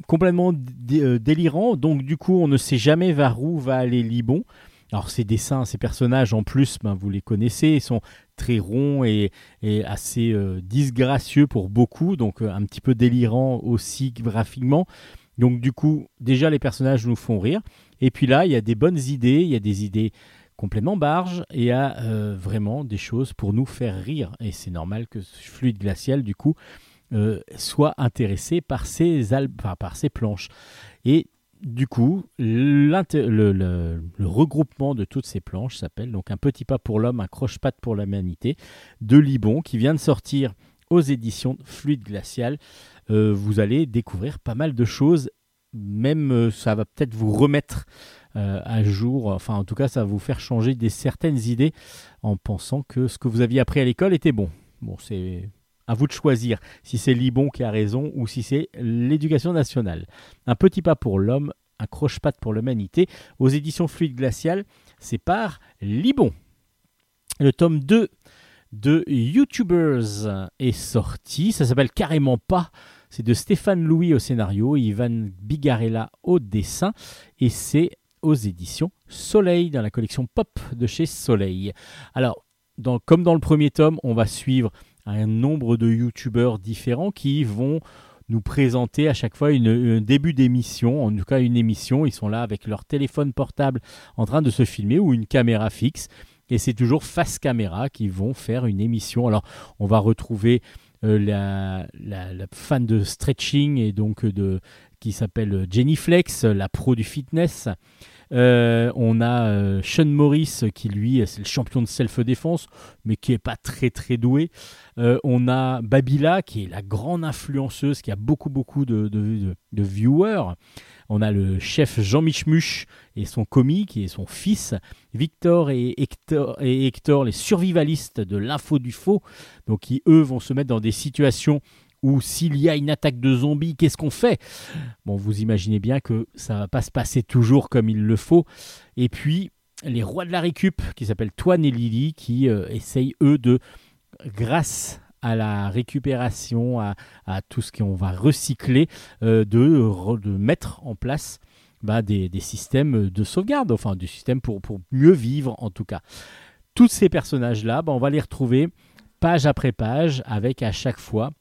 complètement euh, délirant. Donc du coup, on ne sait jamais vers où va aller Libon. Alors ces dessins, ces personnages en plus, ben, vous les connaissez, ils sont très ronds et, et assez euh, disgracieux pour beaucoup, donc euh, un petit peu délirants aussi graphiquement. Donc du coup, déjà les personnages nous font rire. Et puis là, il y a des bonnes idées, il y a des idées complètement barges et a euh, vraiment des choses pour nous faire rire. Et c'est normal que fluide glacial, du coup, euh, soit intéressé par ces, par ces planches. Et du coup, le, regroupement de toutes ces planches s'appelle donc Un petit pas pour l'homme, un croche-patte pour l'humanité de Libon qui vient de sortir aux éditions Fluide Glacial. Euh, vous allez découvrir pas mal de choses, même ça va peut-être vous remettre à jour, enfin en tout cas ça va vous faire changer des certaines idées en pensant que ce que vous aviez appris à l'école était bon. Bon, c'est à vous de choisir si c'est Libon qui a raison ou si c'est l'éducation nationale. Un petit pas pour l'homme, un croche-patte pour l'humanité. Aux éditions Fluide Glacial, c'est par Libon. Le tome 2 de YouTubers est sorti. Ça s'appelle carrément pas. C'est de Stéphane Louis au scénario, Ivan Bigarella au dessin. Et c'est aux éditions Soleil, dans la collection Pop de chez Soleil. Alors, comme dans le premier tome, on va suivre un nombre de youtubeurs différents qui vont nous présenter à chaque fois un début d'émission, en tout cas une émission. Ils sont là avec leur téléphone portable en train de se filmer ou une caméra fixe. Et c'est toujours face caméra qui vont faire une émission. Alors, on va retrouver euh, la, fan de stretching et donc de qui s'appelle Jenny Flex, la pro du fitness. Euh, on a euh, Sean Morris qui lui c'est le champion de self-défense mais qui est pas très très doué. Euh, on a Babila qui est la grande influenceuse qui a beaucoup beaucoup de- de viewers. On a le chef Jean Michmuche et son commis qui est son fils. Victor et Hector, et Hector les survivalistes de l'info du faux. Donc qui eux vont se mettre dans des situations où s'il y a une attaque de zombies, qu'est-ce qu'on fait? Bon, vous imaginez bien que ça va pas se passer toujours comme il le faut. Et puis, les rois de la récup, qui s'appellent Toine et Lily, qui euh, essayent, eux, de, grâce à la récupération, à, tout ce qu'on va recycler, euh, de, re- de mettre en place bah, des, systèmes de sauvegarde, enfin, des systèmes pour, pour mieux vivre, en tout cas. Tous ces personnages-là, bah, on va les retrouver page après page, avec à chaque fois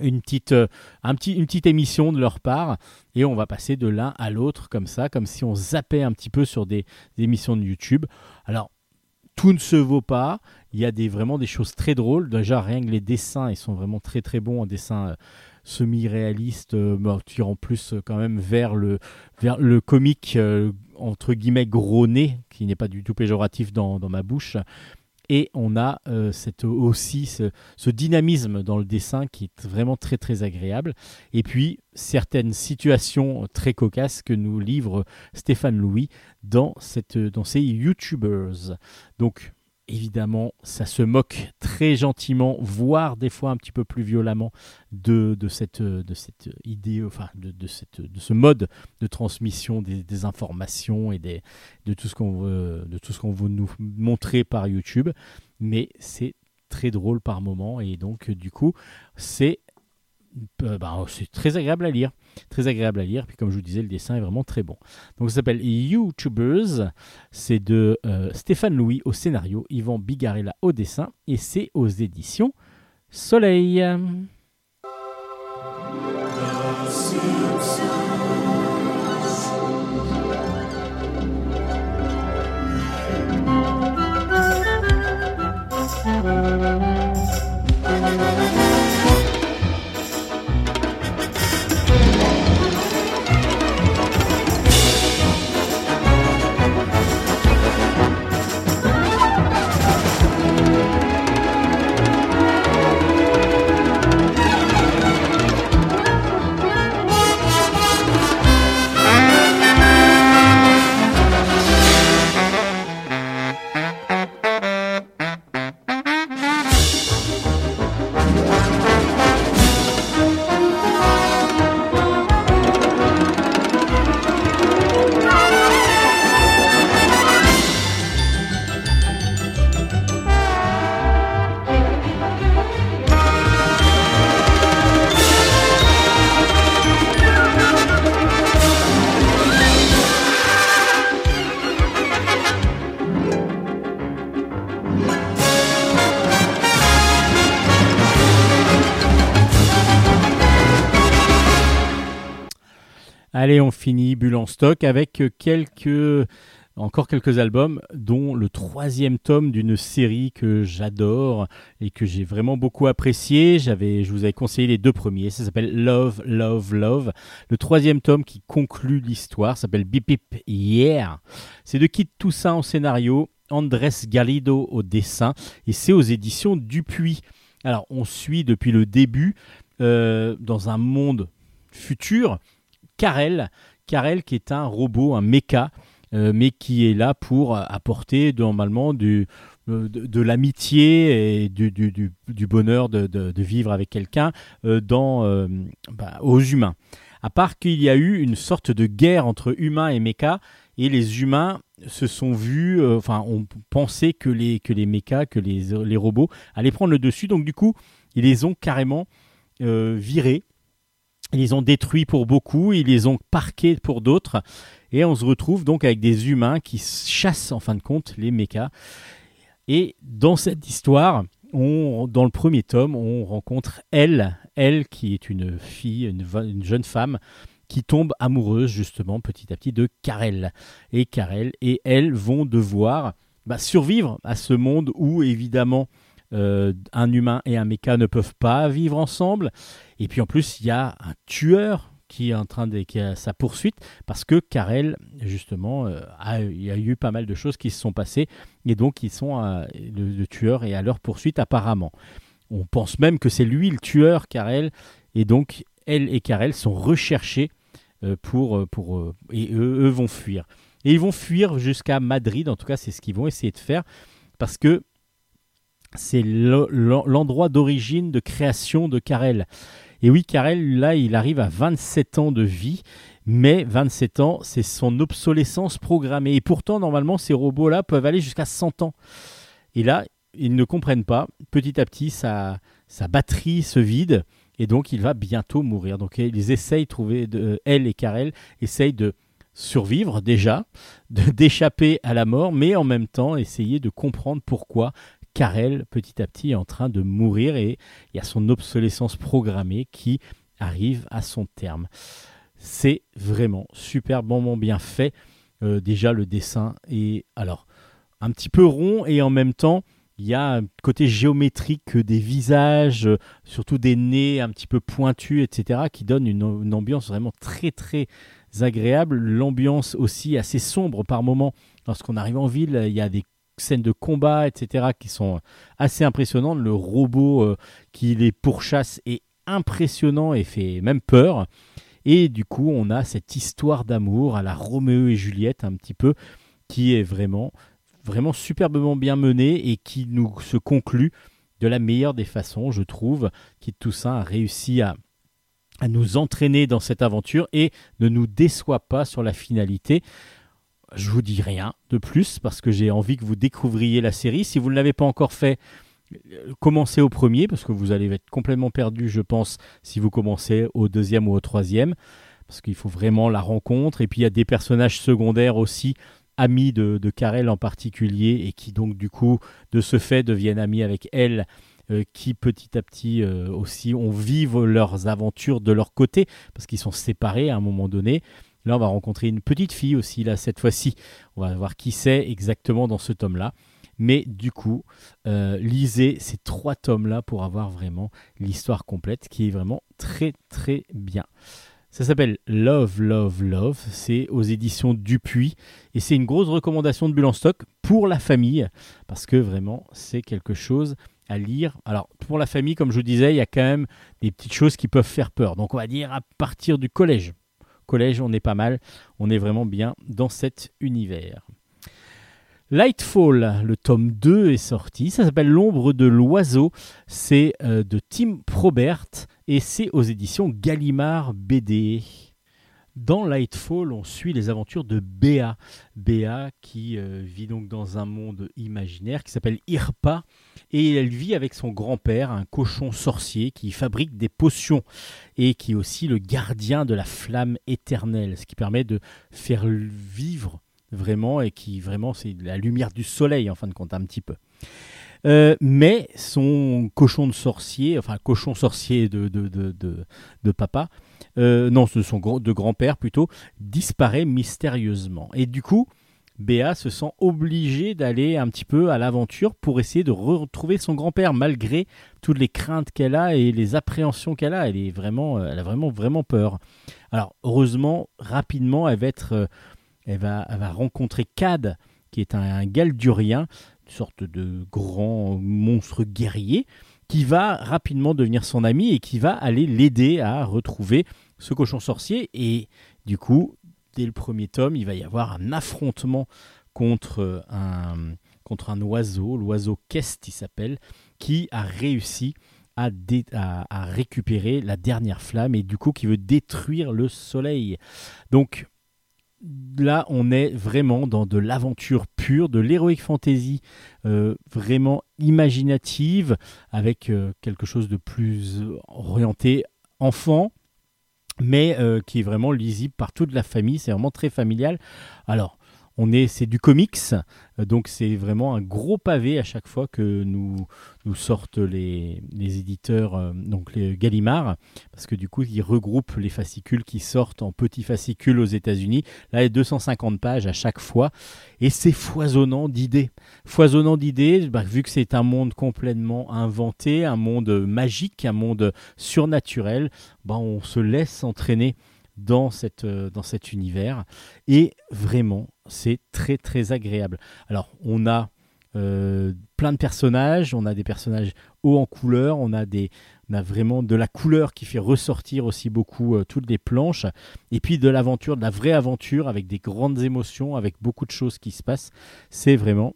une petite, euh, un petit, une petite émission de leur part et on va passer de l'un à l'autre comme ça, comme si on zappait un petit peu sur des, des émissions de YouTube. Alors, tout ne se vaut pas. Il y a des, vraiment des choses très drôles. Déjà, rien que les dessins, ils sont vraiment très très bons en dessin euh, semi-réaliste, euh, tirant plus quand même vers le, vers le comique, entre guillemets, gros nez, qui n'est pas du tout péjoratif dans, dans ma bouche. Et on a euh, aussi ce, dynamisme dans le dessin qui est vraiment très très agréable. Et puis certaines situations très cocasses que nous livre Stéphane Louis dans, cette, dans ces YouTubers. Donc évidemment, ça se moque très gentiment, voire des fois un petit peu plus violemment de, cette, idée, enfin de, ce mode de transmission des, informations et de tout ce qu'on veut, de tout ce qu'on veut nous montrer par YouTube. Mais c'est très drôle par moment et donc du coup c'est ben, c'est très agréable à lire. Très agréable à lire. Puis comme je vous disais le dessin est vraiment très bon. Donc ça s'appelle YouTubers. C'est de euh, Stéphane Louis au scénario Yvan Bigarella au dessin et c'est aux éditions Soleil avec quelques, encore quelques albums, dont le troisième tome d'une série que j'adore et que j'ai vraiment beaucoup apprécié. J'avais, je vous avais conseillé les deux premiers. Ça s'appelle Love, Love, Love. Le troisième tome qui conclut l'histoire s'appelle Bip Bip Yeah. C'est de Kit Toussaint au scénario, Andrés Galido au dessin et c'est aux éditions Dupuis. Alors, on suit depuis le début euh, dans un monde futur Karel, Karel qui est un robot, un mecha, euh, mais qui est là pour apporter normalement euh, de, l'amitié et du, bonheur de, vivre avec quelqu'un euh, bah, aux humains. À part qu'il y a eu une sorte de guerre entre humains et mechas, et les humains se sont vus, enfin, on pensait que les, que les que les, robots allaient prendre le dessus, donc du coup, ils les ont carrément virés. Ils les ont détruits pour beaucoup, ils les ont parqués pour d'autres, et on se retrouve donc avec des humains qui chassent en fin de compte les mechas. Et dans cette histoire, dans le premier tome, on rencontre elle, elle qui est une fille, une jeune femme qui tombe amoureuse justement petit à petit de Karel. Et Karel et elle vont devoir bah, survivre à ce monde où évidemment euh, un humain et un méca ne peuvent pas vivre ensemble. Et puis en plus, il y a un tueur qui est en train de qui a sa poursuite parce que Karel justement euh, a, il y a eu pas mal de choses qui se sont passées et donc ils sont le, tueur est à leur poursuite apparemment. On pense même que c'est lui le tueur Karel et donc elle et Karel sont recherchés euh, pour pour et eux vont fuir. Et ils vont fuir jusqu'à Madrid en tout cas c'est ce qu'ils vont essayer de faire parce que c'est le- l'en- l'endroit d'origine de création de Karel. Et oui, Karel, là, il arrive à 27 ans de vie, mais 27 ans, c'est son obsolescence programmée. Et pourtant, normalement, ces robots-là peuvent aller jusqu'à 100 ans. Et là, ils ne comprennent pas. Petit à petit, sa, sa batterie se vide, et donc il va bientôt mourir. Donc ils essayent de trouver, de, elle et Karel essayent de survivre déjà, d'échapper à la mort, mais en même temps essayer de comprendre pourquoi Karel, petit à petit, est en train de mourir et il y a son obsolescence programmée qui arrive à son terme. C'est vraiment superbement bien fait. Euh, déjà, le dessin est alors un petit peu rond et en même temps, il y a un côté géométrique des visages, euh, surtout des nez un petit peu pointus, etc., qui donne une, une ambiance vraiment très très agréable. L'ambiance aussi assez sombre par moments. Lorsqu'on arrive en ville, il y a des scènes de combat, etc., qui sont assez impressionnantes. Le robot euh, qui les pourchasse est impressionnant et fait même peur. Et du coup, on a cette histoire d'amour à la Roméo et Juliette, un petit peu, qui est vraiment vraiment superbement bien mené et qui nous se conclut de la meilleure des façons, je trouve. Kit Toussaint a réussi à nous entraîner dans cette aventure et ne nous déçoit pas sur la finalité. Je vous dis rien de plus parce que j'ai envie que vous découvriez la série. Si vous ne l'avez pas encore fait, euh, commencez au premier parce que vous allez être complètement perdu, je pense, si vous commencez au deuxième ou au troisième parce qu'il faut vraiment la rencontre. Et puis il y a des personnages secondaires aussi, amis de, de Karel en particulier, et qui donc du coup, de ce fait, deviennent amis avec elle, euh, qui petit à petit euh, aussi ont vivent leurs aventures de leur côté, parce qu'ils sont séparés à un moment donné. Là, on va rencontrer une petite fille aussi, là, cette fois-ci. On va voir qui c'est exactement dans ce tome-là. Mais du coup, euh, lisez ces trois tomes-là pour avoir vraiment l'histoire complète, qui est vraiment très très bien. Ça s'appelle Love, Love, Love. C'est aux éditions Dupuis. Et c'est une grosse recommandation de Bulle en stock pour la famille. Parce que vraiment, c'est quelque chose à lire. Alors, pour la famille, comme je vous disais, il y a quand même des petites choses qui peuvent faire peur. Donc, on va dire à partir du collège. Collège, on est pas mal. On est vraiment bien dans cet univers. Lightfall, le tome 2 est sorti. Ça s'appelle L'ombre de l'oiseau. C'est euh, de Tim Probert et c'est aux éditions Gallimard BD. Dans Lightfall, on suit les aventures de Béa. Béa qui euh, vit donc dans un monde imaginaire qui s'appelle Irpa et elle vit avec son grand-père, un cochon sorcier qui fabrique des potions et qui est aussi le gardien de la flamme éternelle, ce qui permet de faire vivre vraiment et qui vraiment c'est la lumière du soleil en fin de compte un petit peu. Euh, mais son cochon de sorcier, enfin cochon sorcier de, de, de, de, papa, euh, non, de son de grand-père plutôt, disparaît mystérieusement. Et du coup, Béa se sent obligée d'aller un petit peu à l'aventure pour essayer de retrouver son grand-père, malgré toutes les craintes qu'elle a et les appréhensions qu'elle a. Elle est vraiment, euh, elle a vraiment, vraiment peur. Alors, heureusement, rapidement, elle va être, euh, elle va rencontrer Cad, qui est un, un Galdurien, une sorte de grand monstre guerrier, qui va rapidement devenir son ami et qui va aller l'aider à retrouver ce cochon sorcier. Et du coup, dès le premier tome, il va y avoir un affrontement contre un, contre un oiseau, l'oiseau Kest il s'appelle, qui a réussi à, récupérer la dernière flamme et du coup qui veut détruire le soleil. Donc là, on est vraiment dans de l'aventure pure, de l'heroic fantasy euh, vraiment imaginative, avec euh, quelque chose de plus orienté enfant, mais euh, qui est vraiment lisible par toute la famille. C'est vraiment très familial. Alors, on est, c'est du comics, donc c'est vraiment un gros pavé à chaque fois que nous, nous sortent les, éditeurs, euh, donc les Gallimard, parce que du coup, ils regroupent les fascicules qui sortent en petits fascicules aux États-Unis. Là, il y a 250 pages à chaque fois, et c'est foisonnant d'idées. Foisonnant d'idées, bah, vu que c'est un monde complètement inventé, un monde magique, un monde surnaturel, bah, on se laisse entraîner dans, cette, euh, dans cet univers. Et vraiment, c'est très très agréable. Alors, on a euh, plein de personnages, on a des personnages hauts en couleur, on a, des, on a vraiment de la couleur qui fait ressortir aussi beaucoup euh, toutes les planches, et puis de l'aventure, de la vraie aventure avec des grandes émotions, avec beaucoup de choses qui se passent. C'est vraiment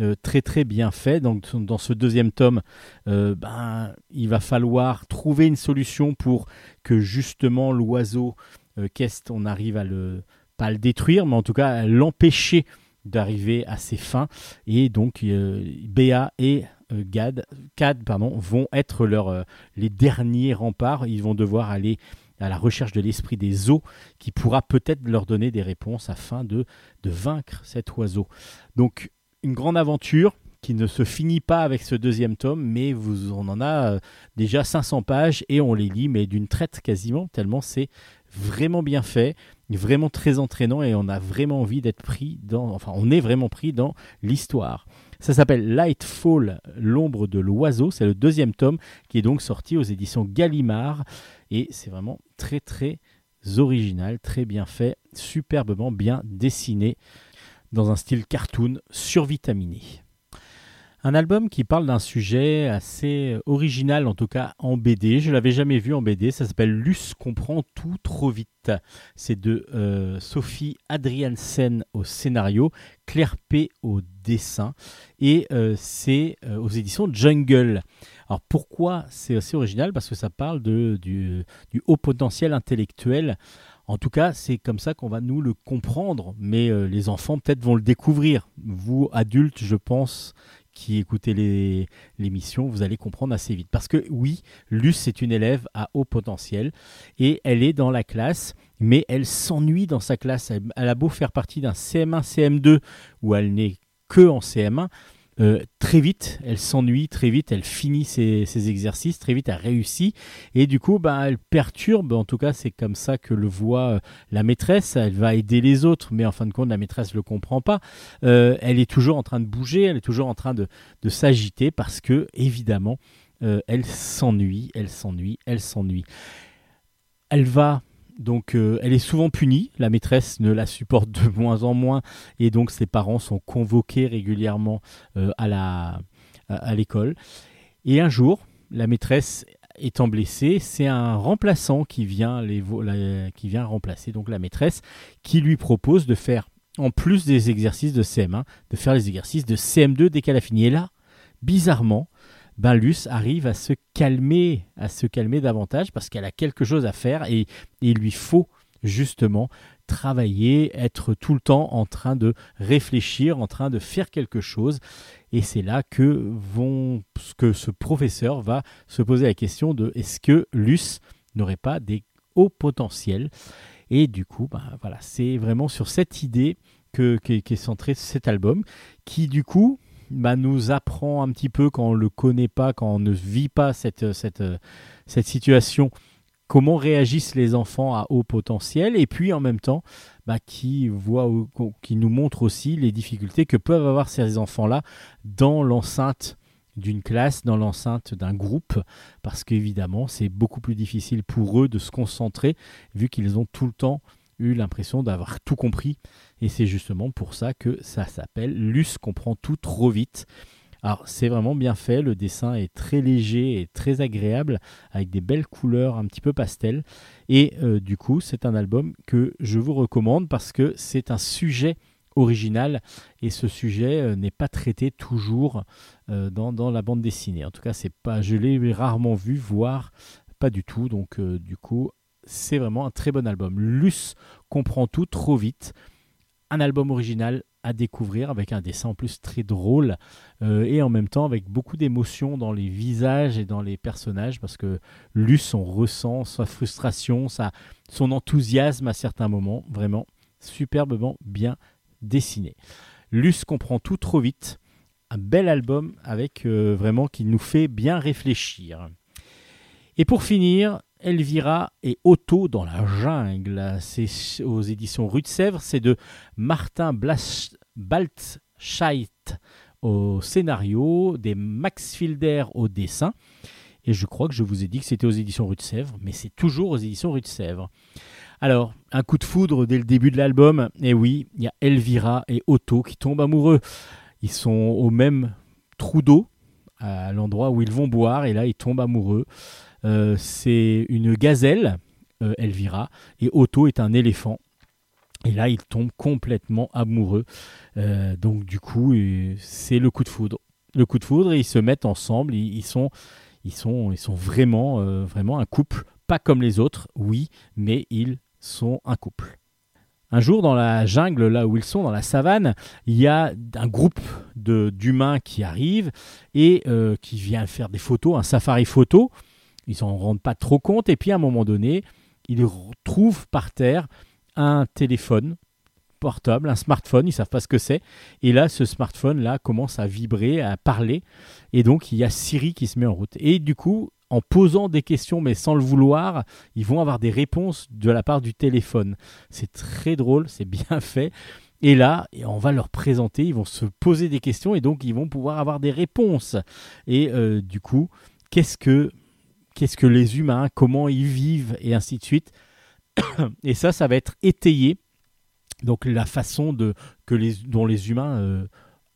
euh, très très bien fait. Donc dans ce deuxième tome, euh, ben, il va falloir trouver une solution pour que justement l'oiseau euh, Kest, on arrive à le pas le détruire, mais en tout cas à l'empêcher d'arriver à ses fins. Et donc Béa et Gad, Cad vont être leur, euh, les derniers remparts. Ils vont devoir aller à la recherche de l'esprit des eaux qui pourra peut-être leur donner des réponses afin de, de vaincre cet oiseau. Donc une grande aventure qui ne se finit pas avec ce deuxième tome, mais vous, on en a euh, déjà 500 pages et on les lit, mais d'une traite quasiment, tellement c'est vraiment bien fait, vraiment très entraînant et on a vraiment envie d'être pris dans, enfin on est vraiment pris dans l'histoire. Ça s'appelle Lightfall, l'ombre de l'oiseau, c'est le deuxième tome qui est donc sorti aux éditions Gallimard et c'est vraiment très très original, très bien fait, superbement bien dessiné dans un style cartoon survitaminé. Un album qui parle d'un sujet assez original, en tout cas en BD. Je l'avais jamais vu en BD. Ça s'appelle Luce comprend tout trop vite. C'est de euh, Sophie Adriansen au scénario, Claire P au dessin, et euh, c'est euh, aux éditions Jungle. Alors pourquoi c'est assez original? Parce que ça parle de, du, du haut potentiel intellectuel. En tout cas, c'est comme ça qu'on va nous le comprendre, mais euh, les enfants peut-être vont le découvrir. Vous, adultes, je pense, qui écoutez l'émission, vous allez comprendre assez vite. Parce que oui, Luce, c'est une élève à haut potentiel et elle est dans la classe, mais elle s'ennuie dans sa classe. Elle, elle a beau faire partie d'un CM1, CM2 où elle n'est que en CM1. Euh, très vite, elle s'ennuie, très vite, elle finit ses, exercices, très vite, elle réussit. Et du coup, ben, elle perturbe, en tout cas, c'est comme ça que le voit euh, la maîtresse. Elle va aider les autres, mais en fin de compte, la maîtresse ne le comprend pas. Euh, elle est toujours en train de bouger, elle est toujours en train de, s'agiter parce que, évidemment, elle s'ennuie, elle s'ennuie, elle s'ennuie. Elle va. Donc, euh, elle est souvent punie. La maîtresse ne la supporte de moins en moins, et donc ses parents sont convoqués régulièrement euh, à la à, l'école. Et un jour, la maîtresse étant blessée, c'est un remplaçant qui vient les qui vient remplacer donc la maîtresse, qui lui propose de faire en plus des exercices de CM1, de faire les exercices de CM2 dès qu'elle a fini. Et là, bizarrement, ben Luce arrive à se calmer, à se calmer davantage parce qu'elle a quelque chose à faire et, il lui faut justement travailler, être tout le temps en train de réfléchir, en train de faire quelque chose. Et c'est là que vont que ce professeur va se poser la question de est-ce que Luce n'aurait pas des hauts potentiels? Et du coup, ben, voilà, c'est vraiment sur cette idée que, qu'est, qu'est centré cet album, qui du coup bah, nous apprend un petit peu quand on ne le connaît pas, quand on ne vit pas cette, cette, cette situation, comment réagissent les enfants à haut potentiel, et puis en même temps, bah, qui, voit, qui nous montre aussi les difficultés que peuvent avoir ces enfants-là dans l'enceinte d'une classe, dans l'enceinte d'un groupe, parce qu'évidemment, c'est beaucoup plus difficile pour eux de se concentrer, vu qu'ils ont tout le temps eu l'impression d'avoir tout compris. Et c'est justement pour ça que ça s'appelle Luce comprend tout trop vite. Alors c'est vraiment bien fait, le dessin est très léger et très agréable, avec des belles couleurs un petit peu pastel. Et euh, du coup, c'est un album que je vous recommande parce que c'est un sujet original et ce sujet euh, n'est pas traité toujours euh, dans, la bande dessinée. En tout cas, c'est pas, je l'ai rarement vu, voire pas du tout. Donc du coup, c'est vraiment un très bon album. Luce comprend tout trop vite. Un album original à découvrir avec un dessin en plus très drôle euh, et en même temps avec beaucoup d'émotions dans les visages et dans les personnages parce que Luce, on ressent sa frustration, sa, son enthousiasme à certains moments. Vraiment superbement bien dessiné. Luce comprend tout trop vite. Un bel album avec euh, vraiment qui nous fait bien réfléchir. Et pour finir, Elvira et Otto dans la jungle. C'est aux éditions Rue de Sèvres. C'est de Martin Baltscheit au scénario, des Max Filder au dessin. Et je crois que je vous ai dit que c'était aux éditions Rue de Sèvres, mais c'est toujours aux éditions Rue de Sèvres. Alors, un coup de foudre dès le début de l'album. Et oui, il y a Elvira et Otto qui tombent amoureux. Ils sont au même trou d'eau, à l'endroit où ils vont boire, et là, ils tombent amoureux. Euh, c'est une gazelle, euh, Elvira, et Otto est un éléphant. Et là, ils tombent complètement amoureux. Euh, donc, du coup, c'est le coup de foudre. Le coup de foudre, et ils se mettent ensemble. Ils, sont, ils sont, ils sont vraiment, vraiment un couple. Pas comme les autres, oui, mais ils sont un couple. Un jour, dans la jungle, là où ils sont, dans la savane, il y a un groupe d'humains qui arrive et qui vient faire des photos, un safari photo. Ils s'en rendent pas trop compte. Et puis, à un moment donné, ils retrouvent par terre un téléphone portable, un smartphone. Ils savent pas ce que c'est. Et là, ce smartphone-là commence à vibrer, à parler. Et donc, il y a Siri qui se met en route. Et du coup, en posant des questions, mais sans le vouloir, ils vont avoir des réponses de la part du téléphone. C'est très drôle, [laughs] c'est bien fait. Et là, on va leur présenter, ils vont se poser des questions et donc ils vont pouvoir avoir des réponses. Et euh, du coup, qu'est-ce que, qu'est-ce que les humains, comment ils vivent et ainsi de suite. Et ça, ça va être étayé. Donc la façon de, que les, dont les humains euh,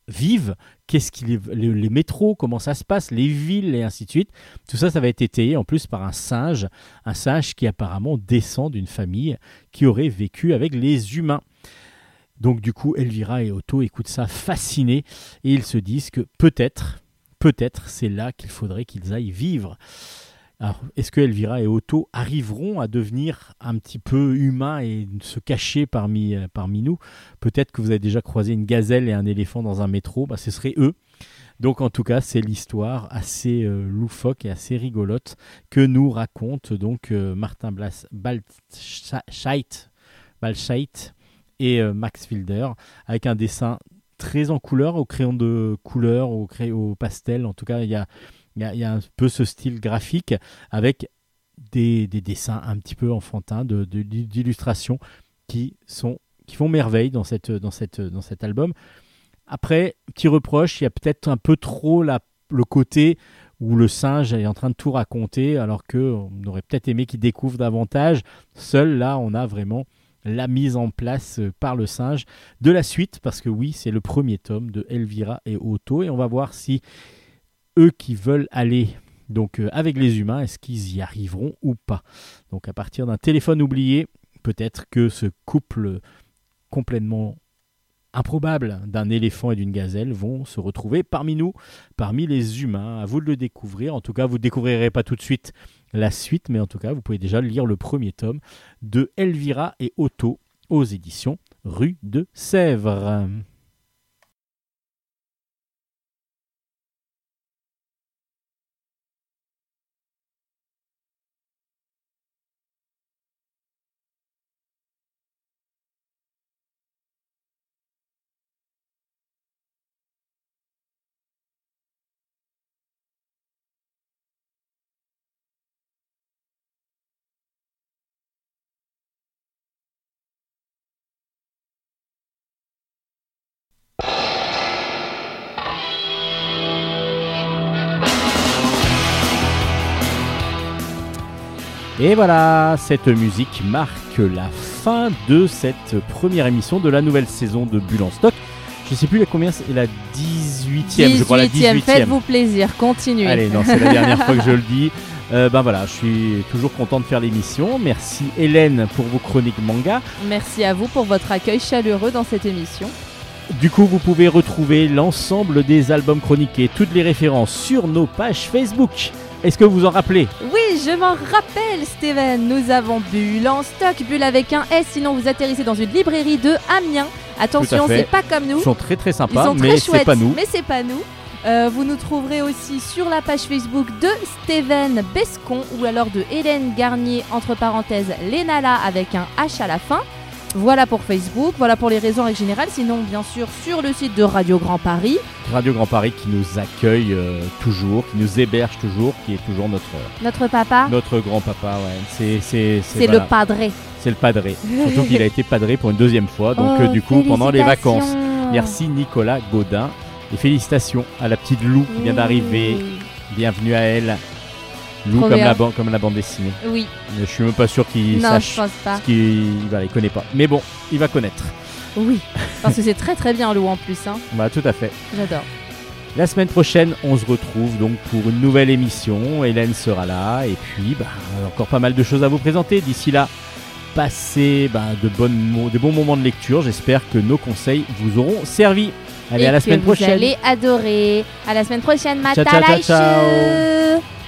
vivent, qu'est-ce qu'ils, les, les métros, comment ça se passe, les villes et ainsi de suite. Tout ça, ça va être étayé en plus par un singe, un singe qui apparemment descend d'une famille qui aurait vécu avec les humains. Donc du coup, Elvira et Otto écoutent ça fascinés et ils se disent que peut-être, peut-être c'est là qu'il faudrait qu'ils aillent vivre. Alors, est-ce que Elvira et Otto arriveront à devenir un petit peu humains et se cacher parmi, euh, nous? Peut-être que vous avez déjà croisé une gazelle et un éléphant dans un métro, bah, ce serait eux. Donc en tout cas, c'est l'histoire assez euh, loufoque et assez rigolote que nous raconte donc euh, Martin Blas Baltscheit et Max Filder avec un dessin très en couleur, au crayon de couleur, au, cray- au pastel. En tout cas, il y a, il y a- un peu ce style graphique avec des, des dessins un petit peu enfantins, d'illustrations qui, qui font merveille dans, cette, dans, cette, dans cet album. Après, petit reproche, il y a peut-être un peu trop le côté où le singe est en train de tout raconter, alors qu'on aurait peut-être aimé qu'il découvre davantage. Seul là, on a vraiment la mise en place euh, par le singe de la suite, parce que oui, c'est le premier tome de Elvira et Otto, et on va voir si eux qui veulent aller donc euh, avec les humains, est-ce qu'ils y arriveront ou pas? Donc à partir d'un téléphone oublié, peut-être que ce couple complètement improbable d'un éléphant et d'une gazelle vont se retrouver parmi nous, parmi les humains. À vous de le découvrir. En tout cas, vous ne découvrirez pas tout de suite la suite, mais en tout cas, vous pouvez déjà lire le premier tome de Elvira et Otto aux éditions Rue de Sèvres. Et voilà, cette musique marque la fin de cette première émission de la nouvelle saison de Bulle en stock. Je sais plus la combien, c'est la 18e, je crois la 18e. Faites-vous plaisir, continuez. Allez, non, c'est la dernière fois que je [laughs] le dis. Euh, ben voilà, je suis toujours content de faire l'émission. Merci Hélène pour vos chroniques manga. Merci à vous pour votre accueil chaleureux dans cette émission. Du coup, vous pouvez retrouver l'ensemble des albums chroniqués, toutes les références sur nos pages Facebook. Est-ce que vous vous en rappelez Oui, je m'en rappelle, Steven. Nous avons Bulle en stock, Bulle avec un S, sinon vous atterrissez dans une librairie de Amiens. Attention, c'est pas comme nous. Ils sont très très Ils sympas, sont mais c'est pas nous. mais c'est pas nous. Euh, vous nous trouverez aussi sur la page Facebook de Steven Bescon ou alors de Hélène Garnier, entre parenthèses, Lénala avec un H à la fin. Voilà pour Facebook, voilà pour les réseaux en règle générale. Sinon, bien sûr, sur le site de Radio Grand Paris. Radio Grand Paris qui nous accueille euh, toujours, qui nous héberge toujours, qui est toujours notre Notre papa, notre grand papa. Ouais. C'est c'est c'est voilà, le padré. c'est le padré. Surtout qu'il a été padré pour une deuxième fois, donc Oh, euh, du coup pendant les vacances. Merci Nicolas Gaudin et félicitations à la petite Lou qui vient d'arriver. Oui. Bienvenue à elle. Lou comme la, ban- comme la bande dessinée. Oui, je suis même pas sûr qu'il sache je pense pas. qu'il connaît pas. Mais bon, il va connaître. Oui, parce que c'est très très bien Lou en plus. Hein. Bah tout à fait. J'adore. La semaine prochaine, on se retrouve donc pour une nouvelle émission. Hélène sera là et puis bah, encore pas mal de choses à vous présenter. D'ici là, passez bah, de, bonnes mo- de bons moments de lecture. J'espère que nos conseils vous auront servi. Allez, Et à la que semaine vous prochaine. allez adorer. À la semaine prochaine, Ciao, ciao, ciao, ciao.